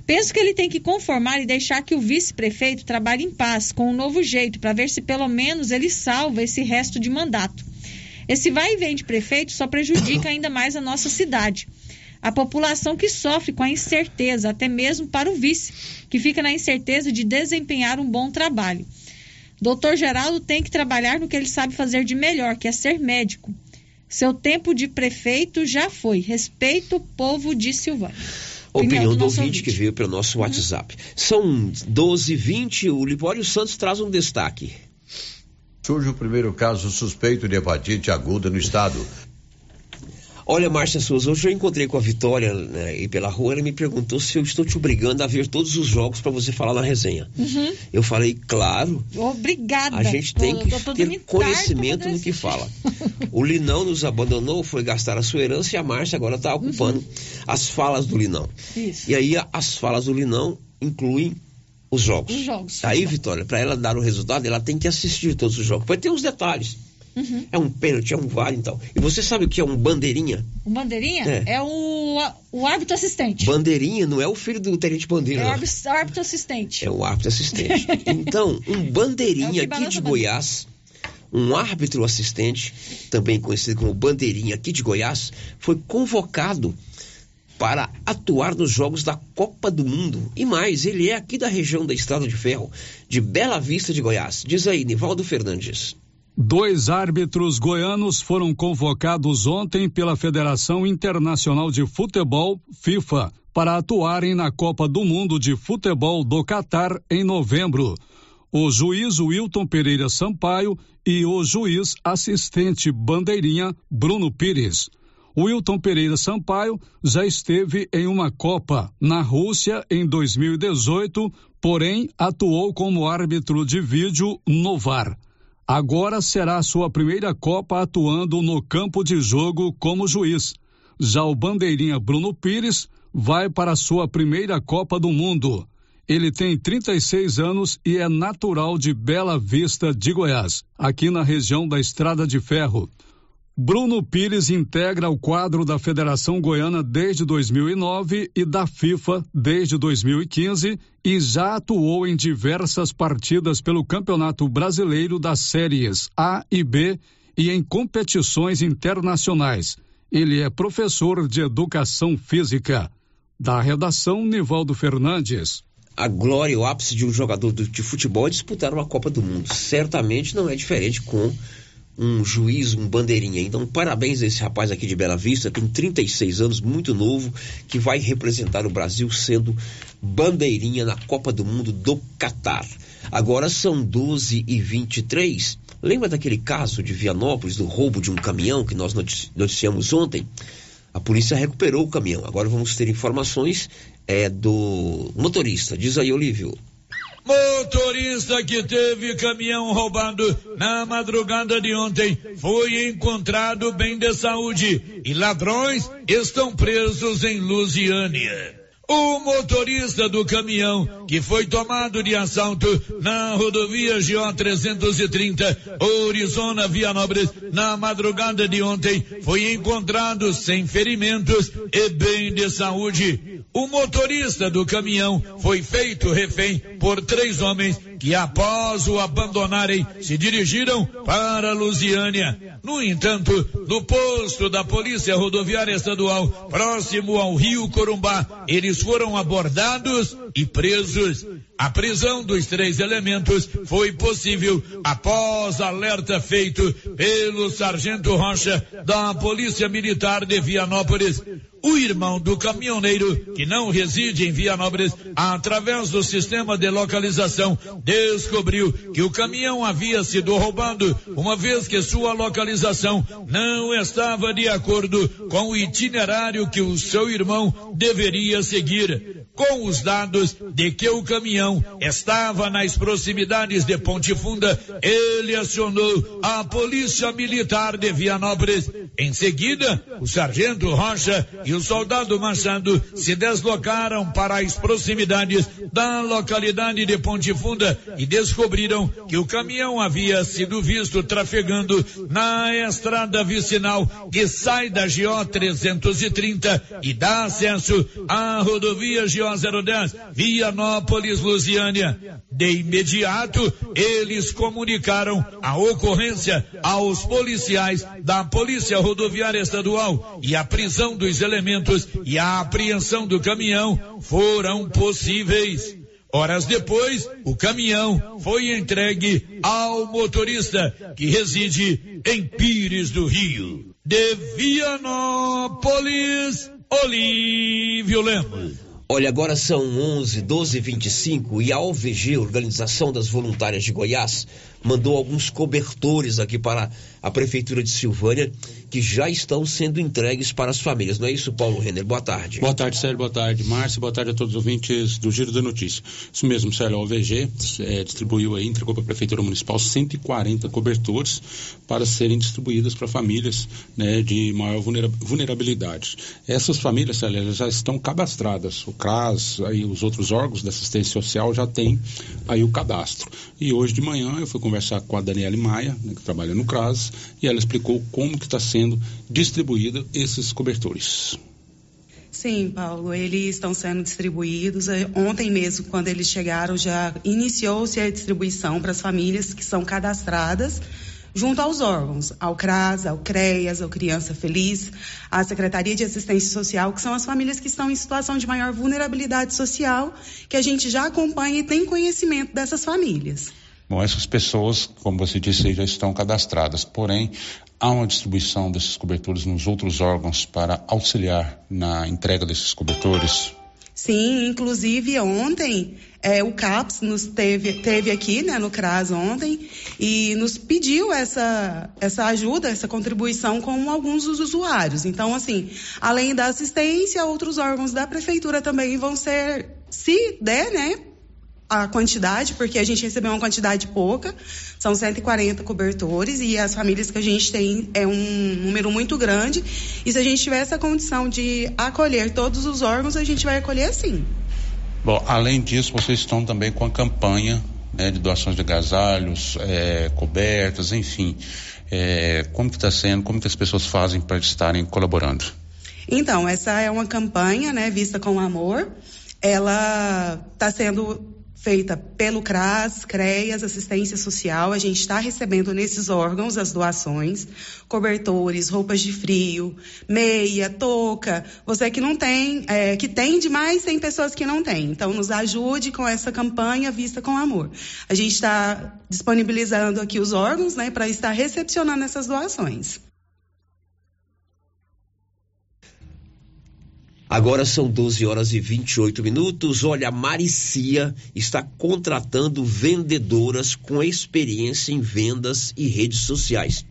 Penso que ele tem que conformar e deixar que o vice-prefeito trabalhe em paz, com um novo jeito, para ver se pelo menos ele salva esse resto de mandato. Esse vai e vem de prefeito só prejudica ainda mais a nossa cidade. A população que sofre com a incerteza, até mesmo para o vice, que fica na incerteza de desempenhar um bom trabalho. Doutor Geraldo tem que trabalhar no que ele sabe fazer de melhor, que é ser médico. Seu tempo de prefeito já foi. Respeito o povo de Silvânia. Opinião do ouvinte que veio pelo nosso WhatsApp. São 12h20, o Libório Santos traz um destaque. Surge o primeiro caso suspeito de hepatite aguda no estado. Olha, Márcia Souza, hoje eu encontrei com a Vitória né, aí pela rua, ela me perguntou se eu estou te obrigando a ver todos os jogos para você falar na resenha. Uhum. Eu falei, claro, Obrigada. a gente tem que ter conhecimento do que fala. O Linão nos abandonou, foi gastar a sua herança e a Márcia agora está ocupando as falas do Linão. Uhum. Isso. E aí as falas do Linão incluem os jogos. Os jogos. Aí, Vitória, para ela dar o resultado, ela tem que assistir todos os jogos. Vai ter uns detalhes. Uhum. É um pênalti, é um vale então. E você sabe o que é um bandeirinha? O bandeirinha É. é, o, o árbitro assistente. Bandeirinha não é o filho do Tenente Bandeira, É o árbitro, árbitro assistente. É o árbitro assistente. Então, um bandeirinha É aqui de Goiás, um árbitro assistente, também conhecido como bandeirinha aqui de Goiás, foi convocado para atuar nos jogos da Copa do Mundo. E mais, ele é aqui da região da Estrada de Ferro, de Bela Vista de Goiás. Diz aí, Nivaldo Fernandes. Dois árbitros goianos foram convocados ontem pela Federação Internacional de Futebol, FIFA, para atuarem na Copa do Mundo de Futebol do Catar em novembro. O juiz Wilton Pereira Sampaio e o juiz assistente bandeirinha Bruno Pires. Wilton Pereira Sampaio já esteve em uma Copa na Rússia em 2018, porém atuou como árbitro de vídeo no VAR. Agora será sua primeira Copa atuando no campo de jogo como juiz. Já o bandeirinha Bruno Pires vai para sua primeira Copa do Mundo. Ele tem 36 anos e é natural de Bela Vista de Goiás, aqui na região da Estrada de Ferro. Bruno Pires integra o quadro da Federação Goiana desde 2009 e da FIFA desde 2015 e já atuou em diversas partidas pelo Campeonato Brasileiro das Séries A e B e em competições internacionais. Ele é professor de Educação Física. Da redação, Nivaldo Fernandes. A glória, o ápice de um jogador do- de futebol é disputar uma Copa do Mundo. Certamente não é diferente com um juiz, um bandeirinha. Então, parabéns a esse rapaz aqui de Bela Vista, tem 36 anos, muito novo, que vai representar o Brasil sendo bandeirinha na Copa do Mundo do Catar. Agora são 12 e 23 Lembra daquele caso de Vianópolis, do roubo de um caminhão que nós noticiamos ontem? A polícia recuperou o caminhão. Agora vamos ter informações é, do motorista. Diz aí, Olívio. Motorista que teve caminhão roubado na madrugada de ontem foi encontrado bem de saúde e ladrões estão presos em Lusiânia. O motorista do caminhão que foi tomado de assalto na rodovia GO 330, Orizona Via Nobres, na madrugada de ontem, foi encontrado sem ferimentos e bem de saúde. O motorista do caminhão foi feito refém por três homens que após o abandonarem se dirigiram para Lusiânia. No entanto, no posto da Polícia Rodoviária Estadual, próximo ao Rio Corumbá, eles foram abordados e presos. A prisão dos três elementos foi possível após alerta feito pelo sargento Rocha da Polícia Militar de Vianópolis. O irmão do caminhoneiro, que não reside em Vianópolis, através do sistema de localização, descobriu que o caminhão havia sido roubado, uma vez que sua localização não estava de acordo com o itinerário que o seu irmão deveria seguir. Com os dados de que o caminhão estava nas proximidades de Ponte Funda, ele acionou a Polícia Militar de Vianópolis. Em seguida, o sargento Rocha e o soldado Machado se deslocaram para as proximidades da localidade de Ponte Funda e descobriram que o caminhão havia sido visto trafegando na estrada vicinal que sai da GO 330 e dá acesso à rodovia GO 010 Vianópolis, Lusiânia. De imediato, eles comunicaram a ocorrência aos policiais da Polícia Rodoviária Estadual e a prisão dos elementos e a apreensão do caminhão foram possíveis. Horas depois, o caminhão foi entregue ao motorista que reside em Pires do Rio. De Vianópolis, Olívio Lemos. Olha, agora são 11, 12 25 e a OVG, Organização das Voluntárias de Goiás, mandou alguns cobertores aqui para a Prefeitura de Silvânia que já estão sendo entregues para as famílias. Não é isso, Paulo Renner? Boa tarde. Boa tarde, Sérgio. Boa tarde, Márcio. Boa tarde a todos os ouvintes do Giro da Notícia. Isso mesmo, Sérgio. A OVG é, distribuiu aí, entregou para a Prefeitura Municipal 140 cobertores para serem distribuídos para famílias né, de maior vulnerabilidade. Essas famílias, Sérgio, já estão cadastradas. O CRAS, aí os outros órgãos da assistência social já têm aí o cadastro. E hoje de manhã eu fui conversar com a Daniele Maia, né, que trabalha no CRAS, e ela explicou como que está sendo distribuído esses cobertores. Sim, Paulo, eles estão sendo distribuídos. É, ontem mesmo, quando eles chegaram, já iniciou-se a distribuição para as famílias que são cadastradas junto aos órgãos, ao CRAS, ao CREAS, ao Criança Feliz, à Secretaria de Assistência Social, que são as famílias que estão em situação de maior vulnerabilidade social, que a gente já acompanha e tem conhecimento dessas famílias. Bom, essas pessoas, como você disse, já estão cadastradas, porém, há uma distribuição desses cobertores nos outros órgãos para auxiliar na entrega desses cobertores? Sim, inclusive ontem é, o CAPS nos teve, teve aqui né, no CRAS ontem e nos pediu essa, essa ajuda, essa contribuição com alguns dos usuários. Então, assim, além da assistência, outros órgãos da prefeitura também vão ser, se der, né, a quantidade, porque a gente recebeu uma quantidade pouca, são 140 cobertores e as famílias que a gente tem é um número muito grande. E se a gente tiver essa condição de acolher todos os órgãos, a gente vai acolher sim. Bom, além disso, vocês estão também com a campanha né, de doações de agasalhos, é, cobertas, enfim. É, como que está sendo, como que as pessoas fazem para estarem colaborando? Então, essa é uma campanha, né, vista com amor. Ela está sendo feita pelo CRAS, CREAS, Assistência Social. A gente está recebendo nesses órgãos as doações, cobertores, roupas de frio, meia, touca. Você que não tem, é, que tem demais, tem pessoas que não têm. Então, nos ajude com essa campanha Vista com Amor. A gente está disponibilizando aqui os órgãos, né, para estar recepcionando essas doações. Agora são 12 horas e 28 minutos. Olha, a Maricia está contratando vendedoras com experiência em vendas e redes sociais.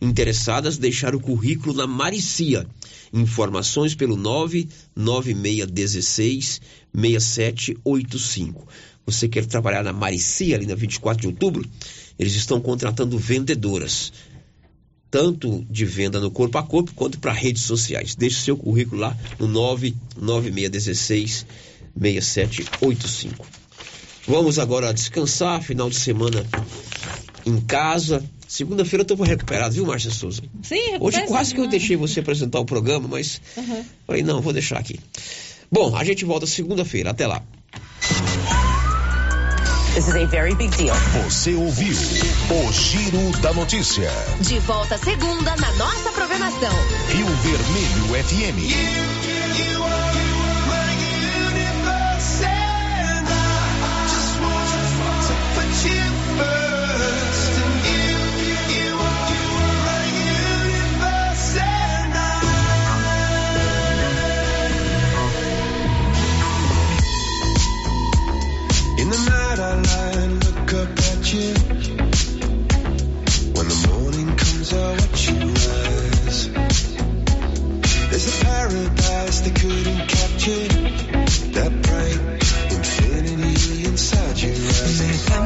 Interessadas, deixar o currículo na Maricia. Informações pelo 99616 6785. Você quer trabalhar na Maricia, ali na 24 de outubro? Eles estão contratando vendedoras tanto de venda no corpo a corpo quanto para redes sociais. Deixe seu currículo lá no 99616 6785. Vamos agora descansar, final de semana em casa. Segunda-feira eu estou recuperado, viu, Márcia Souza? Sim, Hoje quase que eu deixei você apresentar o programa, mas Uhum. falei, não, vou deixar aqui. Bom, a gente volta segunda-feira. Até lá. This is a very big deal. Você ouviu o Giro da Notícia. De volta segunda na nossa programação. Rio Vermelho FM. the past they couldn't capture. That